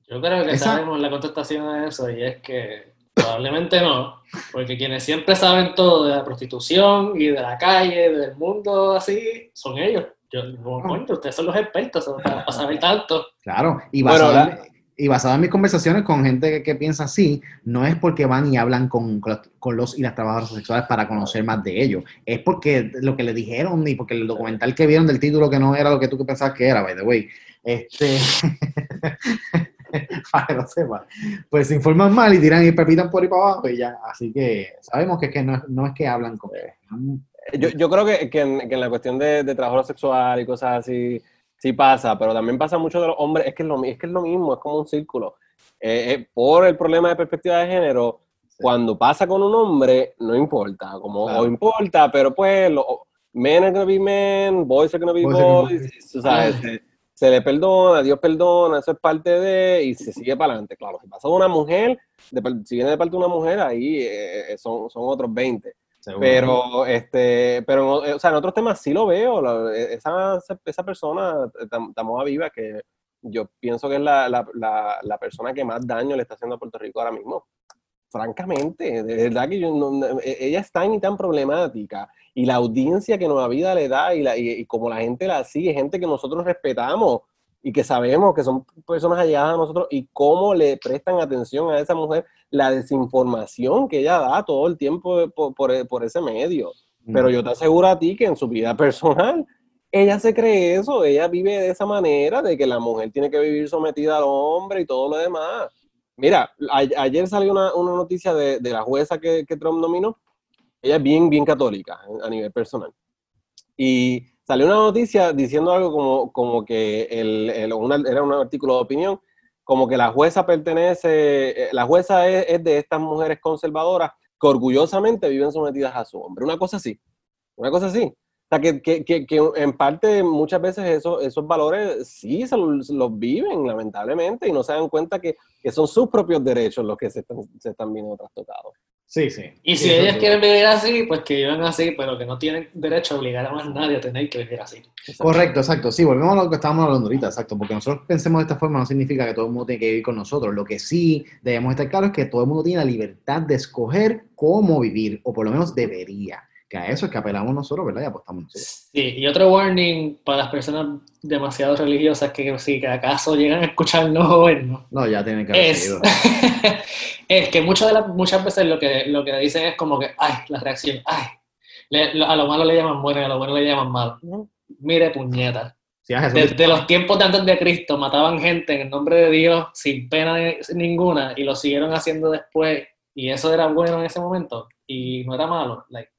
Yo creo que sabemos la contestación a eso y es que probablemente no, porque quienes siempre saben todo de la prostitución y de la calle, del mundo así, son ellos. Yo no cuento, ustedes son los expertos para saber tanto. Claro, y basado, en, y basado en mis conversaciones con gente que, piensa así, no es porque van y hablan con, con, los y las trabajadoras sexuales para conocer más de ellos, es porque lo que le dijeron y porque el documental que vieron del título que no era lo que tú pensabas que era, by the way. Este. para que lo. Pues se informan mal y tiran y pepitan por ahí para abajo y ya. Así que sabemos que, que no, no es que hablan con. Yo, yo creo que, que, en, la cuestión de, de, trabajo sexual y cosas así, sí pasa, pero también pasa mucho de los hombres, es que es lo, es que es lo mismo, es como un círculo. Eh, eh, por el problema de perspectiva de género, cuando pasa con un hombre, no importa, como o importa, pero pues lo, men are gonna be men, boys are gonna be boys, se, le perdona, Dios perdona, eso es parte de, y se sigue para adelante. Claro, si pasa de una mujer, si viene de parte de una mujer, ahí eh, son, son otros 20. Pero, este, pero, o sea, en otros temas sí lo veo. E, esa, esa persona, Tamoa Viva, que yo pienso que es la, la, la, persona que más daño le está haciendo a Puerto Rico ahora mismo. Francamente, de verdad que e, ella es tan y tan problemática y la audiencia que Nueva Vida le da y, la, y como la gente la sigue, gente que nosotros respetamos y que sabemos que son personas allegadas a nosotros y cómo le prestan atención a esa mujer, la desinformación que ella da todo el tiempo por, por, ese medio. Pero yo te aseguro a ti que en su vida personal, ella se cree eso, ella vive de esa manera, de que la mujer tiene que vivir sometida al hombre y todo lo demás. Mira, ayer salió una, una noticia de, de, la jueza que, que Trump nominó, ella es bien, bien católica a nivel personal. Y salió una noticia diciendo algo como, como que el, era un artículo de opinión, como que la jueza pertenece, eh, la jueza es, de estas mujeres conservadoras que orgullosamente viven sometidas a su hombre. Una cosa así, una cosa así. O sea, que, que, que, que en parte muchas veces eso, esos valores sí se los, viven, lamentablemente, y no se dan cuenta que, son sus propios derechos los que se están, se están viendo trastocados. Sí, sí. Y si ellas quieren vivir así, pues que vivan así, pero que no tienen derecho a obligar a más nadie a tener que vivir así. Correcto, exacto. Sí, volvemos a lo que estábamos hablando ahorita, exacto. Porque nosotros pensemos de esta forma no significa que todo el mundo tiene que vivir con nosotros. Lo que sí debemos estar claros es que todo el mundo tiene la libertad de escoger cómo vivir, o por lo menos debería que a eso es que apelamos nosotros, ¿verdad? Y apostamos nosotros. Sí, y otro warning para las personas demasiado religiosas que si que acaso llegan a escucharnos o vernos. No, ya tienen que haber es, es que muchas, de las, muchas veces lo que, lo que dicen es como que, ay, la reacción, ay, a lo malo le llaman bueno y a lo bueno le llaman malo. Mire, puñeta. Desde los tiempos de antes de Cristo mataban gente en el nombre de Dios sin pena ninguna y lo siguieron haciendo después y eso era bueno en ese momento y no era malo. Like,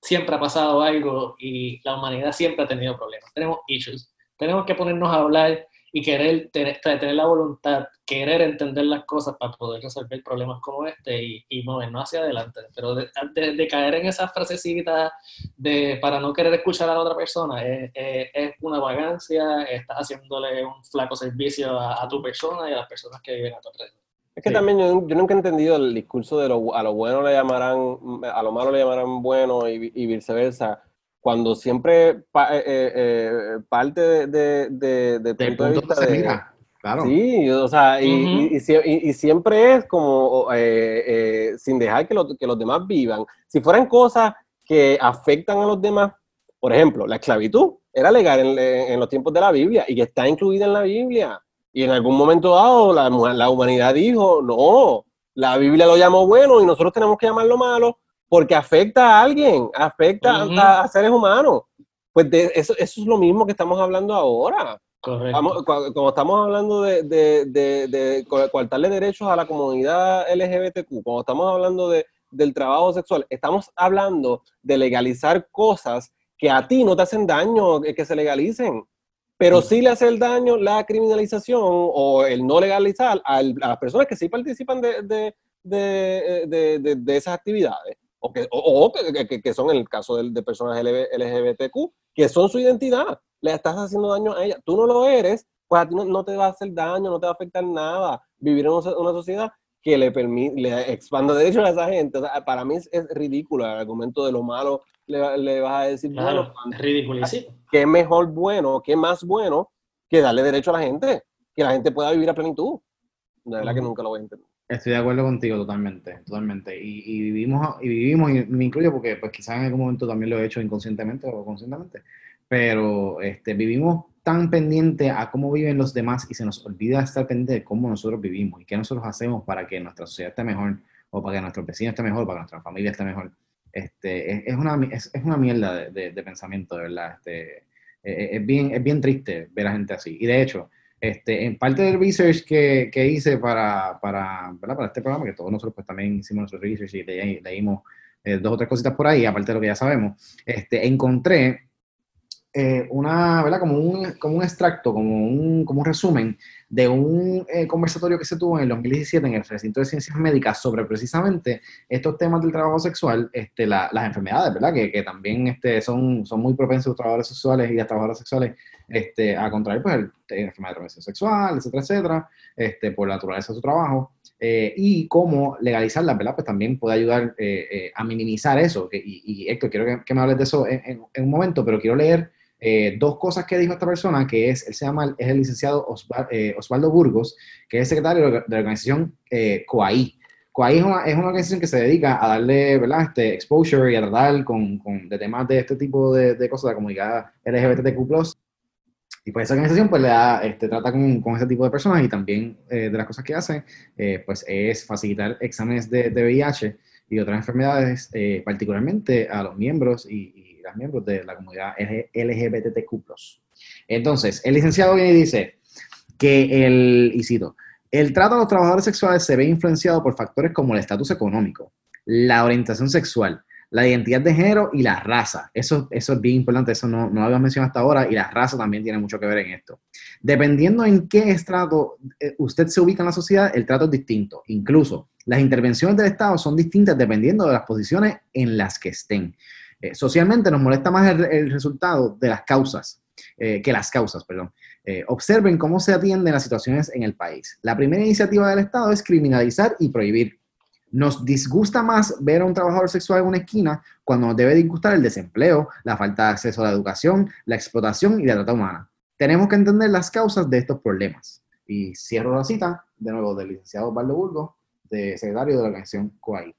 siempre ha pasado algo y la humanidad siempre ha tenido problemas. Tenemos issues. Tenemos que ponernos a hablar y querer tener, la voluntad, querer entender las cosas para poder resolver problemas como este y, y movernos hacia adelante. Pero de, de, caer en esa frasecita de para no querer escuchar a la otra persona es, es, una vagancia, estás haciéndole un flaco servicio a, tu persona y a las personas que viven a tu alrededor. Es que también yo, nunca he entendido el discurso de lo, a lo bueno le llamarán, a lo malo le llamarán bueno y, y viceversa cuando siempre eh, eh, eh, parte de, de, de, punto, de vista de, mira. Claro. Sí, o sea, y, y, siempre es como sin dejar que, que, los demás vivan. Si fueran cosas que afectan a los demás, por ejemplo, la esclavitud era legal en, en, los tiempos de la Biblia y que está incluida en la Biblia. Y en algún momento dado la, la humanidad dijo, no, la Biblia lo llamó bueno y nosotros tenemos que llamarlo malo porque afecta a alguien, afecta a, seres humanos. Pues eso, eso, es lo mismo que estamos hablando ahora. Correcto. como estamos hablando de, de, de, de, coartarle derechos a la comunidad LGBTQ, como estamos hablando de, del trabajo sexual, estamos hablando de legalizar cosas que a ti no te hacen daño que se legalicen, pero sí le hace el daño la criminalización o el no legalizar a, las personas que sí participan de, de esas actividades o que, o, que, que, son en el caso de, de, personas LGBTQ, que son su identidad, le estás haciendo daño a ella. Tú no lo eres, pues a ti no, te va a hacer daño, no te va a afectar nada. Vivir en una, sociedad que le permite, le expanda derechos a esa gente. O sea, para mí es, ridículo el argumento de lo malo. Le, le vas a decir, bueno, es ridículo. ¿Qué mejor bueno, qué más bueno que darle derecho a la gente? Que la gente pueda vivir a plenitud. De verdad que nunca lo voy a entender. Estoy de acuerdo contigo totalmente, totalmente. Y, y, vivimos, y vivimos, y me incluyo porque pues quizás en algún momento también lo he hecho inconscientemente o conscientemente, pero este, vivimos tan pendiente a cómo viven los demás y se nos olvida estar pendiente de cómo nosotros vivimos y qué nosotros hacemos para que nuestra sociedad esté mejor o para que nuestro vecino esté mejor, para que nuestra familia esté mejor. Este, es, una, es, es una mierda de, de, pensamiento, de verdad. Este, e, e, es, bien, es bien triste ver a gente así. Y de hecho, este, en parte del research que, que hice para, para, para, este programa, que todos nosotros pues también hicimos nuestro research y leímos eh, dos o tres cositas por ahí, aparte de lo que ya sabemos, este, encontré eh, una, ¿verdad? Como un, como un extracto, como un, como un resumen de un eh, conversatorio que se tuvo en el 2017 en el recinto de ciencias médicas sobre precisamente estos temas del trabajo sexual, este, las enfermedades, ¿verdad? Que, que, también este, son, son muy propensos los trabajadores sexuales y las trabajadoras sexuales este, a contraer pues, el, enfermedad de transmisión sexual, etcétera, etcétera, este, por la naturaleza de su trabajo. Eh, y cómo legalizarla, ¿verdad? Pues también puede ayudar a minimizar eso. y, y, Héctor, quiero que, que, me hables de eso en, en un momento, pero quiero leer eh, dos cosas que dijo esta persona, que es, él se llama, es el licenciado eh, Osvaldo Burgos, que es secretario de la organización eh, COAI. COAI es una, es una, organización que se dedica a darle, ¿verdad?, este exposure y a tratar con, con de temas de este tipo de, de cosas, de la comunidad LGBTQ+. Y pues esa organización pues le da, este, trata con, con ese tipo de personas y también de las cosas que hace, pues es facilitar exámenes de, de VIH y otras enfermedades, particularmente a los miembros y miembros de la comunidad LGBTQ. Entonces, el licenciado viene y dice que el, y cito, el trato a los trabajadores sexuales se ve influenciado por factores como el estatus económico, la orientación sexual, la identidad de género y la raza. Eso, eso es bien importante, eso no, no lo habíamos mencionado hasta ahora y la raza también tiene mucho que ver en esto. Dependiendo en qué estrato eh, usted se ubica en la sociedad, el trato es distinto. Incluso las intervenciones del Estado son distintas dependiendo de las posiciones en las que estén. Eh, socialmente nos molesta más el, resultado de las causas, eh, que las causas, perdón. Eh, observen cómo se atienden las situaciones en el país. La primera iniciativa del Estado es criminalizar y prohibir. Nos disgusta más ver a un trabajador sexual en una esquina cuando nos debe disgustar el desempleo, la falta de acceso a la educación, la explotación y la trata humana. Tenemos que entender las causas de estos problemas. Y cierro la cita, de nuevo, del licenciado Osvaldo Burgos, de secretario de la organización COAI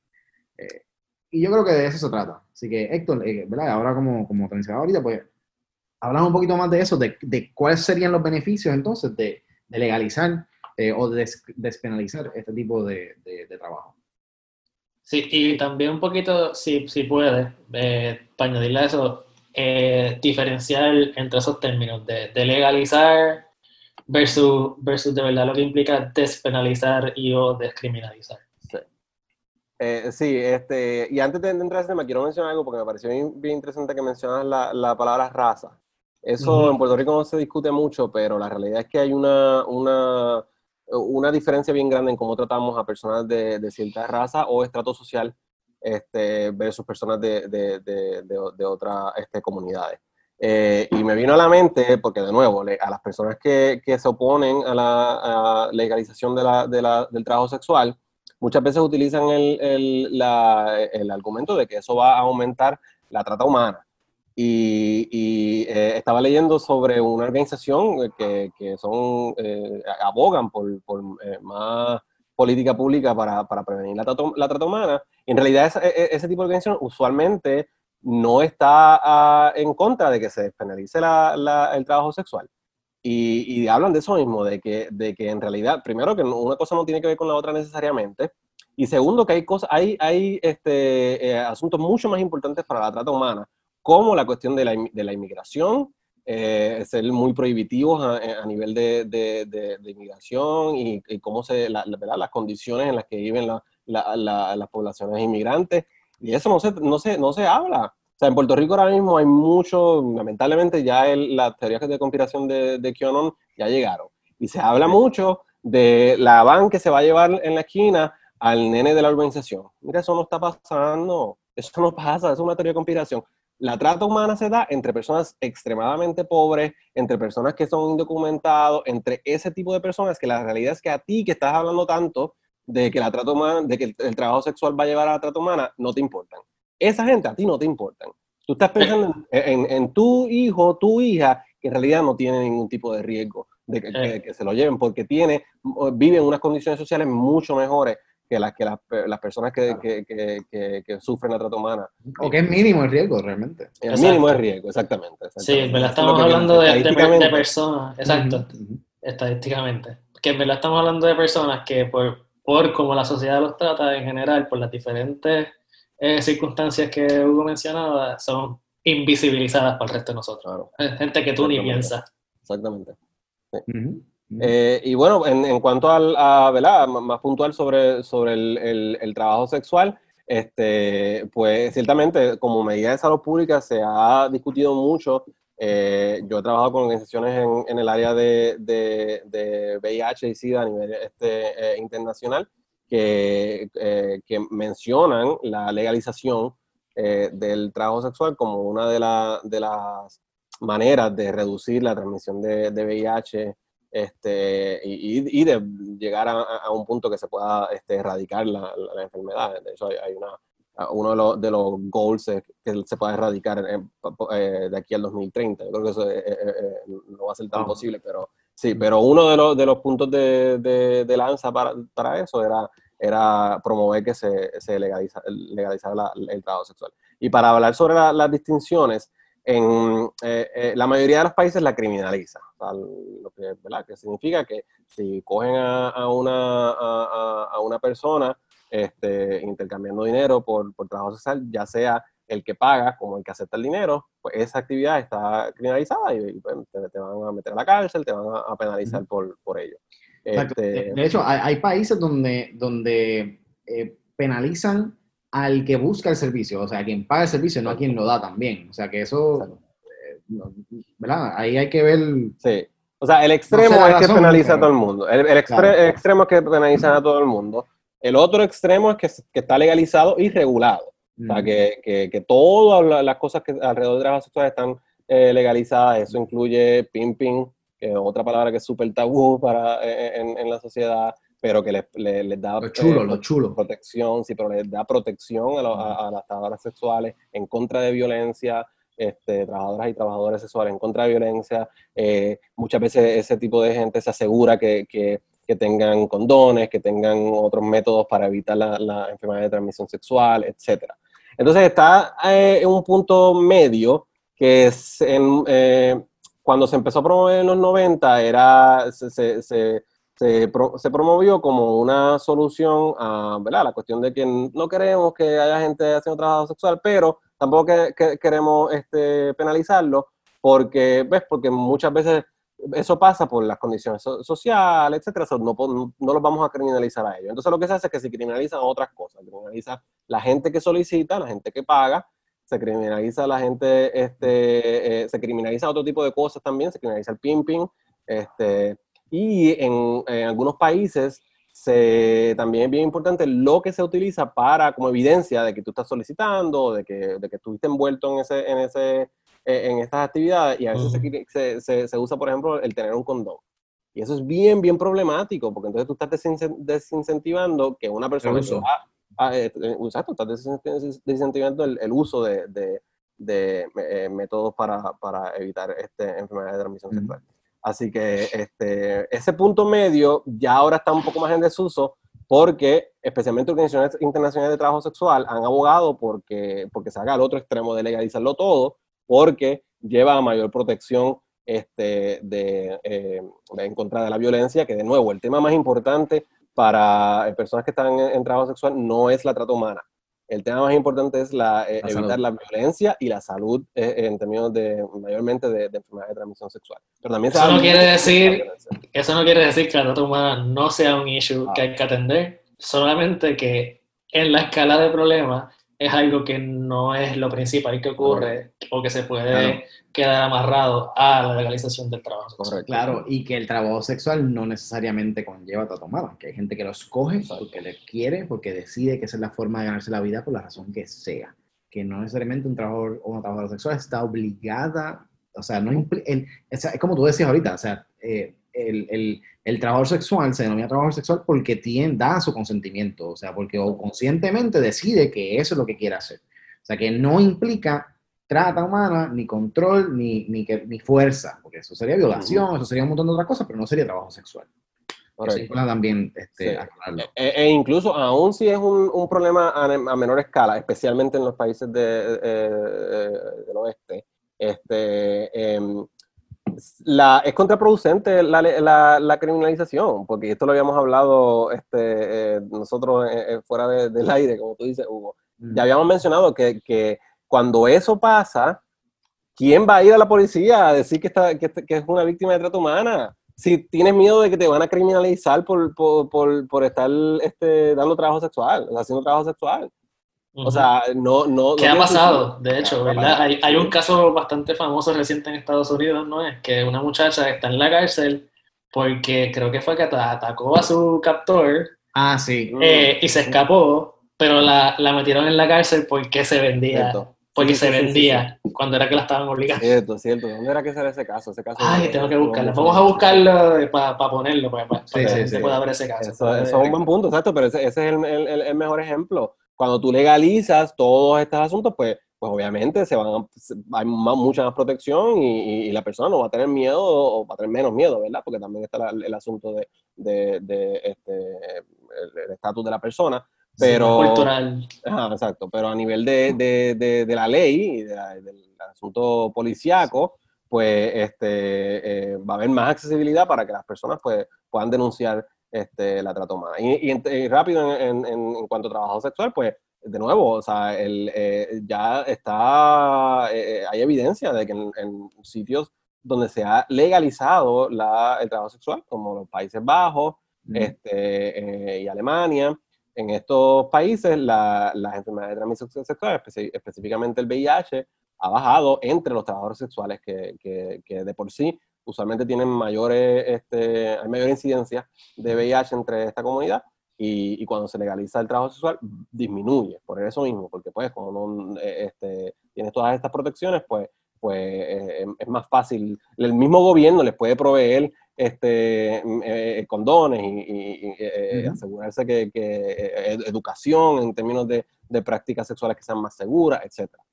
y yo creo que de eso se trata. Así que, Héctor, eh, ¿verdad? Ahora como, como ahorita, pues hablamos un poquito más de eso, de, de cuáles serían los beneficios entonces de, legalizar eh, o de despenalizar este tipo de, trabajo. Sí, y también un poquito, si, si puedes, eh, para añadirle a eso, diferenciar entre esos términos de, legalizar versus, versus de verdad lo que implica despenalizar y o descriminalizar. Eh, sí, este, y antes de entrar en ese tema, quiero mencionar algo porque me pareció bien, interesante que mencionas la, la, palabra raza. Eso en Puerto Rico no se discute mucho, pero la realidad es que hay una, una, una diferencia bien grande en cómo tratamos a personas de, de cierta raza o estrato social este, versus personas de, de, de, otras este, comunidades. Eh, y me vino a la mente, porque de nuevo, a las personas que, que se oponen a la legalización de la, del trabajo sexual, muchas veces utilizan el, el, la, el, argumento de que eso va a aumentar la trata humana. Y, eh, estaba leyendo sobre una organización que, que son, eh, abogan por, por más política pública para, para prevenir la, la, trata humana. Y en realidad e, ese tipo de organización usualmente no está ah, en contra de que se despenalice el trabajo sexual. Y, hablan de eso mismo, de que, de que en realidad, primero que una cosa no tiene que ver con la otra necesariamente, y segundo que hay, cosas, hay, hay este, eh, asuntos mucho más importantes para la trata humana, como la cuestión de la, de la inmigración, eh, ser muy prohibitivos a, nivel de, de, de, inmigración y, cómo se, la, las condiciones en las que viven las poblaciones inmigrantes y eso no se, no se, no se habla. Sea, en Puerto Rico ahora mismo hay mucho, lamentablemente ya el, las teorías de conspiración de, de QAnon ya llegaron. Y se habla mucho de la van que se va a llevar en la esquina al nene de la urbanización. Mira, eso no está pasando. Eso no pasa, es una teoría de conspiración. La trata humana se da entre personas extremadamente pobres, entre personas que son indocumentados, entre ese tipo de personas que la realidad es que a ti que estás hablando tanto de que la trata humana, de que el, trabajo sexual va a llevar a la trata humana, no te importan. Esa gente a ti no te importan. Tú estás pensando en, tu hijo, tu hija, que en realidad no tiene ningún tipo de riesgo de que, se lo lleven, porque tiene, vive en unas condiciones sociales mucho mejores que las, que las, personas que, que, sufren la trata humana. O que es mínimo el riesgo, realmente. El mínimo es riesgo, exactamente. Sí, me la estamos hablando de, de, personas, exacto, estadísticamente. Que me la estamos hablando de personas que por por cómo la sociedad los trata en general, por las diferentes eh, circunstancias que Hugo mencionaba, son invisibilizadas por el resto de nosotros. Gente que tú ni piensas. Exactamente. Eh, y bueno, en, en cuanto al, a, ¿verdad? más puntual sobre, sobre el, el, trabajo sexual, este, pues ciertamente como medida de salud pública se ha discutido mucho eh, yo he trabajado con organizaciones en, en el área de, de, de, VIH y SIDA a nivel este, eh, internacional que, eh, que, mencionan la legalización del trabajo sexual como una de, la, de, las maneras de reducir la transmisión de, VIH este, y, y, de llegar a, a, un punto que se pueda este, erradicar la, la, enfermedad. De hecho, hay, hay una uno de los, de los goals que se pueda erradicar eh, de aquí al 2030. Yo creo que eso eh, eh, no va a ser tan posible, pero sí, pero uno de los, de los puntos de, de, lanza para, para, eso era, era promover que se, se legaliza, legalizara el trabajo sexual. Y para hablar sobre las distinciones, en la mayoría de los países la criminaliza, lo que, significa que si cogen a, a una, a, a una persona este, intercambiando dinero por, por trabajo social, ya sea el que paga como el que acepta el dinero, pues esa actividad está criminalizada y, pues, te, van a meter a la cárcel, te van a, penalizar por, por ello. Este, de hecho, hay, países donde, donde eh, penalizan al que busca el servicio, o sea, a quien paga el servicio, no a quien lo da también. O sea, que eso, eh, ¿verdad? Ahí hay que ver... Sí. O sea, el extremo es que penaliza a todo el mundo. El, el, extremo es que penalizan a todo el mundo. El otro extremo es que, está legalizado y regulado. O sea, que, que, todas las cosas que alrededor de las sexuales están eh, legalizadas. Eso incluye pimping, es otra palabra que es súper tabú para, eh, eh, en, la sociedad, pero que les, da protección, sí, pero les da protección a, las trabajadoras sexuales en contra de violencia, este, trabajadoras y trabajadores sexuales en contra de violencia. muchas veces ese tipo de gente se asegura que, que que tengan condones, que tengan otros métodos para evitar la, enfermedad de transmisión sexual, etc. Entonces está eh, en un punto medio que es eh, cuando se empezó a promover en los 90 era, se, se, se, promovió como una solución a ¿verdad? la cuestión de que no queremos que haya gente haciendo trabajo sexual, pero tampoco que, queremos este, penalizarlo porque, ¿ves? porque muchas veces eso pasa por las condiciones sociales, etcétera, no, no, los vamos a criminalizar a ellos. Entonces lo que se hace es que se criminalizan otras cosas, se criminaliza la gente que solicita, la gente que paga, se criminaliza a la gente, este, eh, se criminaliza otro tipo de cosas también, se criminaliza el pimping, este, y en, algunos países se, también es bien importante lo que se utiliza para, como evidencia de que tú estás solicitando, de que, de que estuviste envuelto en, ese, en, ese, eh, en estas actividades, y a veces se, se, se, usa, por ejemplo, el tener un condón. Y eso es bien, bien problemático, porque entonces tú estás desincentivando que una persona que va, exacto, estás desincentivando el, el uso de, de, de eh, métodos para, para, evitar este, enfermedades de transmisión sexual. Así que este, ese punto medio ya ahora está un poco más en desuso porque especialmente organizaciones internacionales de trabajo sexual han abogado porque, porque se haga al otro extremo de legalizarlo todo, porque lleva a mayor protección este, de, eh, en contra de la violencia, que de nuevo, el tema más importante para personas que están en, trabajo sexual no es la trata humana. El tema más importante es la, eh, evitar la violencia y la salud eh, en términos de, mayormente de, enfermedades de transmisión sexual. Pero también eso, no quiere decir, eso no quiere decir que la trata humana no sea un issue que hay que atender, solamente que en la escala de problemas es algo que no es lo principal que ocurre o que se puede quedar amarrado a la legalización del trabajo sexual. Claro, y que el trabajo sexual no necesariamente conlleva tomada, que hay gente que lo escoge porque le quiere, porque decide que esa es la forma de ganarse la vida por la razón que sea, que no necesariamente un trabajador o una trabajadora sexual está obligada, o sea, no el, es como tú decías ahorita, o sea, eh, el, el, el, trabajador sexual se denomina trabajador sexual porque tiene, da su consentimiento, o sea, porque o conscientemente decide que eso es lo que quiere hacer. O sea, que no implica trata humana, ni control, ni, ni, que, ni fuerza, porque eso sería violación, eso sería un montón de otras cosas, pero no sería trabajo sexual. Eso también este, e, e, e, incluso, aún si es un, un problema a, menor escala, especialmente en los países de, eh, del oeste, este, em, la, es contraproducente la, la, la, criminalización, porque esto lo habíamos hablado este, eh, nosotros eh, eh, fuera del aire, como tú dices, Hugo. Ya habíamos mencionado que, que, cuando eso pasa, ¿quién va a ir a la policía a decir que, está, que, que es una víctima de trata humana? Si tienes miedo de que te van a criminalizar por, por, por, por estar este, dando trabajo sexual, haciendo trabajo sexual. O sea, no... no ¿Qué ha pasado? De hecho, ¿verdad? Hay, hay, un caso bastante famoso reciente en Estados Unidos, ¿no? Es que una muchacha está en la cárcel porque creo que fue que atacó a su captor. Ah, sí. Eh, y se escapó, pero la, la, metieron en la cárcel porque se vendía. Porque se vendía cuando era que la estaban obligando. Cierto, cierto. ¿Dónde era que era ese caso? Ese caso Ay, tengo que buscarlo. Vamos a buscarlo para ponerlo, para, que se pueda ver ese caso. Eso, es un buen punto, exacto, pero ese, ese es el, el, el mejor ejemplo cuando tú legalizas todos estos asuntos, pues, pues obviamente se van hay mucha más protección y, la persona no va a tener miedo o va a tener menos miedo, ¿verdad? Porque también está el asunto de, de, este, el estatus de la persona. Pero, cultural. exacto, pero a nivel de, la ley y del asunto policíaco, pues este, eh, va a haber más accesibilidad para que las personas pues, puedan denunciar este, la trata humana. Y, rápido en, en, cuanto a trabajo sexual, pues de nuevo, o sea, el, eh, ya está, eh, hay evidencia de que en, sitios donde se ha legalizado la, el trabajo sexual, como los Países Bajos este, eh, y Alemania, en estos países la, las enfermedades de transmisión sexual, específicamente el VIH, ha bajado entre los trabajadores sexuales que, que, que de por sí usualmente tienen mayores, este, hay mayor incidencia de VIH entre esta comunidad y, y, cuando se legaliza el trabajo sexual disminuye, por eso mismo, porque pues como no eh, este, tienes todas estas protecciones, pues, pues eh, es más fácil, el mismo gobierno les puede proveer este, mm, eh, condones y, asegurarse que, que educación en términos de, de prácticas sexuales que sean más seguras, etcétera.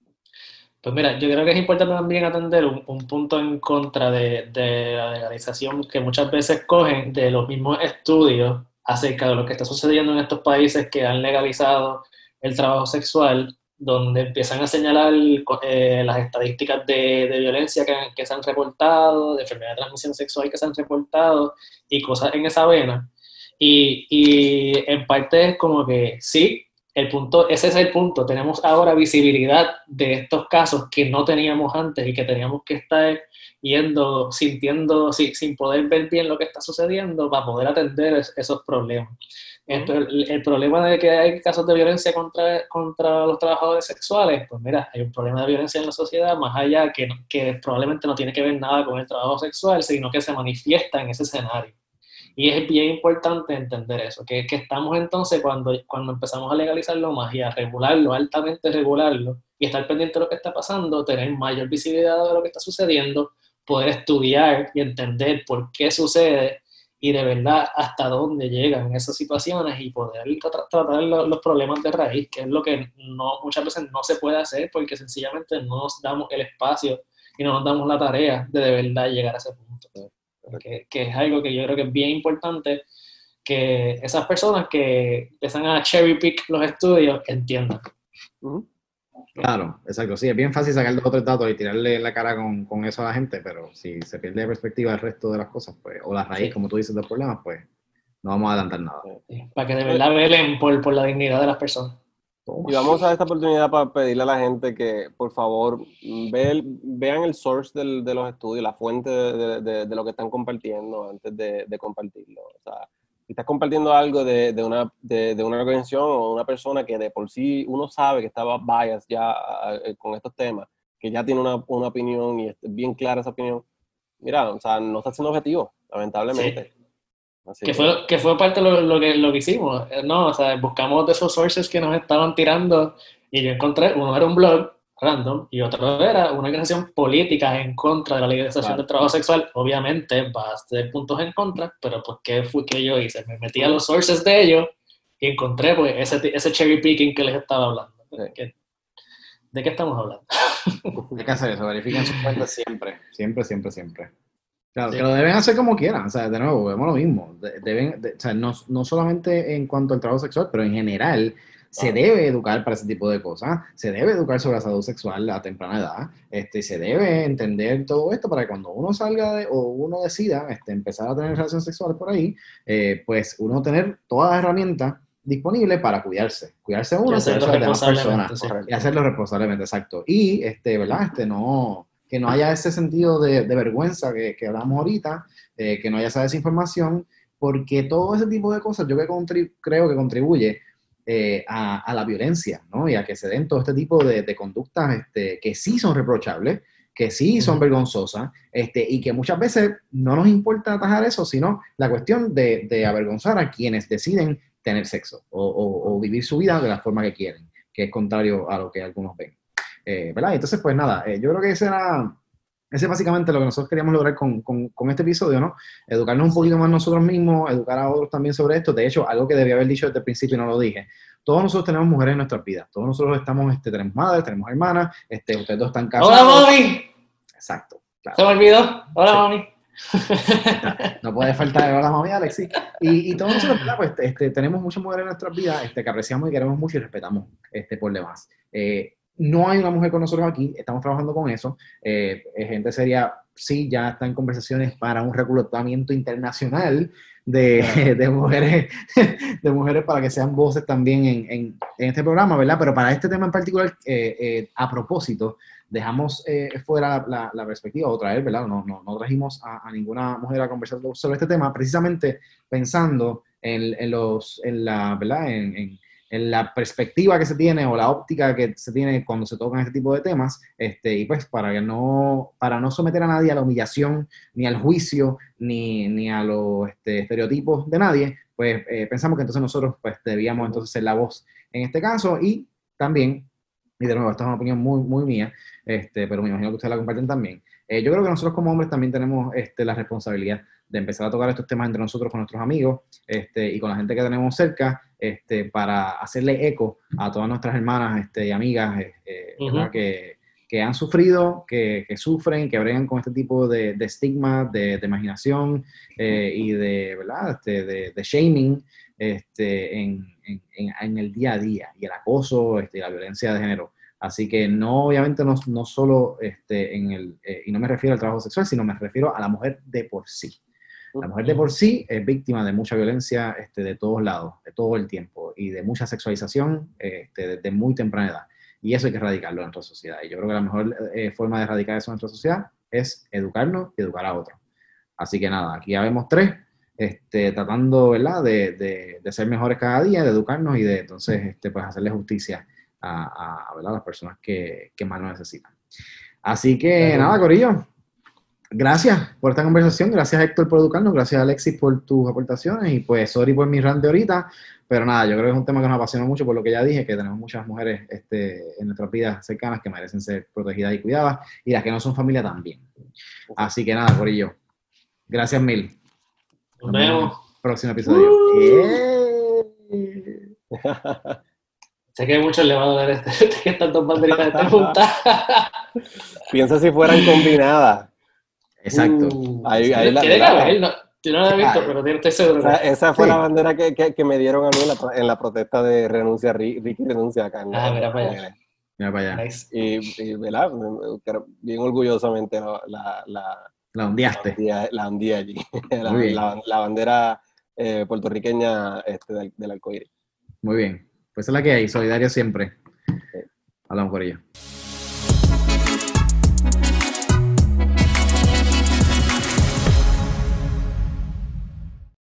Pues mira, yo creo que es importante también atender un, punto en contra de, la legalización que muchas veces cogen de los mismos estudios acerca de lo que está sucediendo en estos países que han legalizado el trabajo sexual, donde empiezan a señalar eh, las estadísticas de, violencia que, se han reportado, de enfermedad de transmisión sexual que se han reportado y cosas en esa vena. Y, y en parte es como que sí, el punto, ese es el punto. Tenemos ahora visibilidad de estos casos que no teníamos antes y que teníamos que estar yendo, sintiendo, sin poder ver bien lo que está sucediendo para poder atender esos problemas. el, problema de que hay casos de violencia contra, contra los trabajadores sexuales, pues mira, hay un problema de violencia en la sociedad más allá que, que probablemente no tiene que ver nada con el trabajo sexual, sino que se manifiesta en ese escenario. Y es bien importante entender eso, que, que, estamos entonces cuando, cuando empezamos a legalizarlo más y a regularlo, altamente regularlo, y estar pendiente de lo que está pasando, tener mayor visibilidad de lo que está sucediendo, poder estudiar y entender por qué sucede y de verdad hasta dónde llegan esas situaciones y poder tratar los problemas de raíz, que es lo que no, muchas veces no se puede hacer porque sencillamente no nos damos el espacio y no nos damos la tarea de de verdad llegar a ese punto que, es algo que yo creo que es bien importante que esas personas que empiezan a cherry pick los estudios entiendan. Claro, exacto. Sí, es bien fácil sacar dos o tres datos y tirarle la cara con, con, eso a la gente, pero si se pierde de perspectiva el resto de las cosas, pues, o la raíz, como tú dices, de los problemas, pues no vamos a adelantar nada. para que de verdad velen por, por la dignidad de las personas. Y vamos a esta oportunidad para pedirle a la gente que, por favor, vean el source del, de los estudios, la fuente de, de, de, lo que están compartiendo antes de, compartirlo. O sea, si estás compartiendo algo de, una, de, una organización o una persona que de por sí uno sabe que estaba bias ya con estos temas, que ya tiene una, una opinión y es bien clara esa opinión, mira, o sea, no está siendo objetivo, lamentablemente que, fue, que fue parte de lo, que, lo que hicimos, eh, ¿no? O sea, buscamos de esos sources que nos estaban tirando y yo encontré, uno era un blog random y otro era una organización política en contra de la legalización del trabajo sexual. Obviamente va a ser puntos en contra, pero pues ¿qué fue que yo hice? Me metí a los sources de ellos y encontré pues ese, ese cherry picking que les estaba hablando. ¿De qué estamos hablando? Hay que hacer eso, verifiquen sus cuentas siempre, siempre, siempre, siempre. Claro, que lo deben hacer como quieran, o sea, de nuevo, vemos lo mismo. Deben, o sea, no, no, solamente en cuanto al trabajo sexual, pero en general se debe educar para ese tipo de cosas, se debe educar sobre la salud sexual a temprana edad, este, se debe entender todo esto para que cuando uno salga de, o uno decida este, empezar a tener relaciones sexuales por ahí, eh, pues uno tener todas las herramientas disponibles para cuidarse, cuidarse uno, y hacerlo responsablemente, y hacerlo responsablemente, exacto. Y, este, ¿verdad? Este, no, que no haya ese sentido de, vergüenza que, que, hablamos ahorita, eh, que no haya esa desinformación, porque todo ese tipo de cosas yo que creo que contribuye eh, a, la violencia, ¿no? Y a que se den todo este tipo de, conductas este, que sí son reprochables, que sí son vergonzosas, este, y que muchas veces no nos importa atajar eso, sino la cuestión de, avergonzar a quienes deciden tener sexo o, o, vivir su vida de la forma que quieren, que es contrario a lo que algunos ven. Eh, ¿verdad? Entonces, pues nada, eh, yo creo que ese era, ese es básicamente lo que nosotros queríamos lograr con, con, con, este episodio, ¿no? Educarnos un poquito más nosotros mismos, educar a otros también sobre esto. De hecho, algo que debía haber dicho desde el principio y no lo dije. Todos nosotros tenemos mujeres en nuestras vidas. Todos nosotros estamos, este, tenemos madres, tenemos hermanas, este, ustedes dos están casados. ¡Hola, mami! Exacto. Claro. Se me olvidó. ¡Hola, mami! No puede faltar hola mami Alexis. Y, y todos nosotros, pues, este, tenemos muchas mujeres en nuestras vidas este, que apreciamos y queremos mucho y respetamos este, por demás. Eh, no hay una mujer con nosotros aquí, estamos trabajando con eso. Eh, gente sería, sí, ya está en conversaciones para un reclutamiento internacional de, de, mujeres, de mujeres para que sean voces también en, en, este programa, ¿verdad? Pero para este tema en particular, eh, eh, a propósito, dejamos eh, fuera la, la, perspectiva otra vez, ¿verdad? No, no, no trajimos a, a, ninguna mujer a conversar sobre este tema, precisamente pensando en, en los, en la, ¿verdad? en la perspectiva que se tiene o la óptica que se tiene cuando se tocan este tipo de temas, este, y pues para no, para no someter a nadie a la humillación, ni al juicio, ni, ni a los este, estereotipos de nadie, pues eh, pensamos que entonces nosotros pues debíamos entonces ser la voz en este caso y también, y de nuevo, esta es una opinión muy, muy mía, este, pero me imagino que ustedes la comparten también, eh, yo creo que nosotros como hombres también tenemos este, la responsabilidad de empezar a tocar estos temas entre nosotros con nuestros amigos este, y con la gente que tenemos cerca este, para hacerle eco a todas nuestras hermanas este, y amigas eh, eh, que, que, han sufrido, que, que, sufren, que bregan con este tipo de, de estigma, de, de imaginación eh, y de, ¿verdad? Este, de, de, shaming este, en, en, en, el día a día y el acoso este, y la violencia de género. Así que no, obviamente, no, no solo este, en el, y no me refiero al trabajo sexual, sino me refiero a la mujer de por sí. La mujer de por sí es víctima de mucha violencia este, de todos lados, de todo el tiempo, y de mucha sexualización este, desde muy temprana edad. Y eso hay que erradicarlo en nuestra sociedad. Y yo creo que la mejor eh, forma de erradicar eso en nuestra sociedad es educarnos y educar a otros. Así que nada, aquí ya vemos tres, este, tratando ¿verdad? De, de, de, ser mejores cada día, de educarnos y de entonces este, pues hacerle justicia a, a, las personas que, que, más lo necesitan. Así que nada, Corillo, gracias por esta conversación, gracias Héctor por educarnos, gracias Alexis por tus aportaciones y pues sorry por mi rant de ahorita, pero nada, yo creo que es un tema que nos apasiona mucho por lo que ya dije, que tenemos muchas mujeres este, en nuestras vidas cercanas que merecen ser protegidas y cuidadas y las que no son familia también. Así que nada, Corillo, gracias mil. Nos, vemos. Próximo episodio. Sé que muchos le van a dar este, que estas dos banderitas están juntas. Piensa si fueran combinadas. Exacto. Uh, ahí, ahí la, que haber, no, yo no la he visto, pero estoy seguro. Esa, esa fue sí. la bandera que, que, que, me dieron a mí en la, en la protesta de renuncia, Ricky renuncia acá. ¿no? Ah, mira para allá. Mira para allá. Nice. Y, y ¿verdad? bien orgullosamente la, la, la, la ondeaste. La hundí allí. la, la, la, bandera eh, puertorriqueña este, del, del arcoíris. Muy bien. Pues es la que hay, solidario siempre. Hablamos por ello.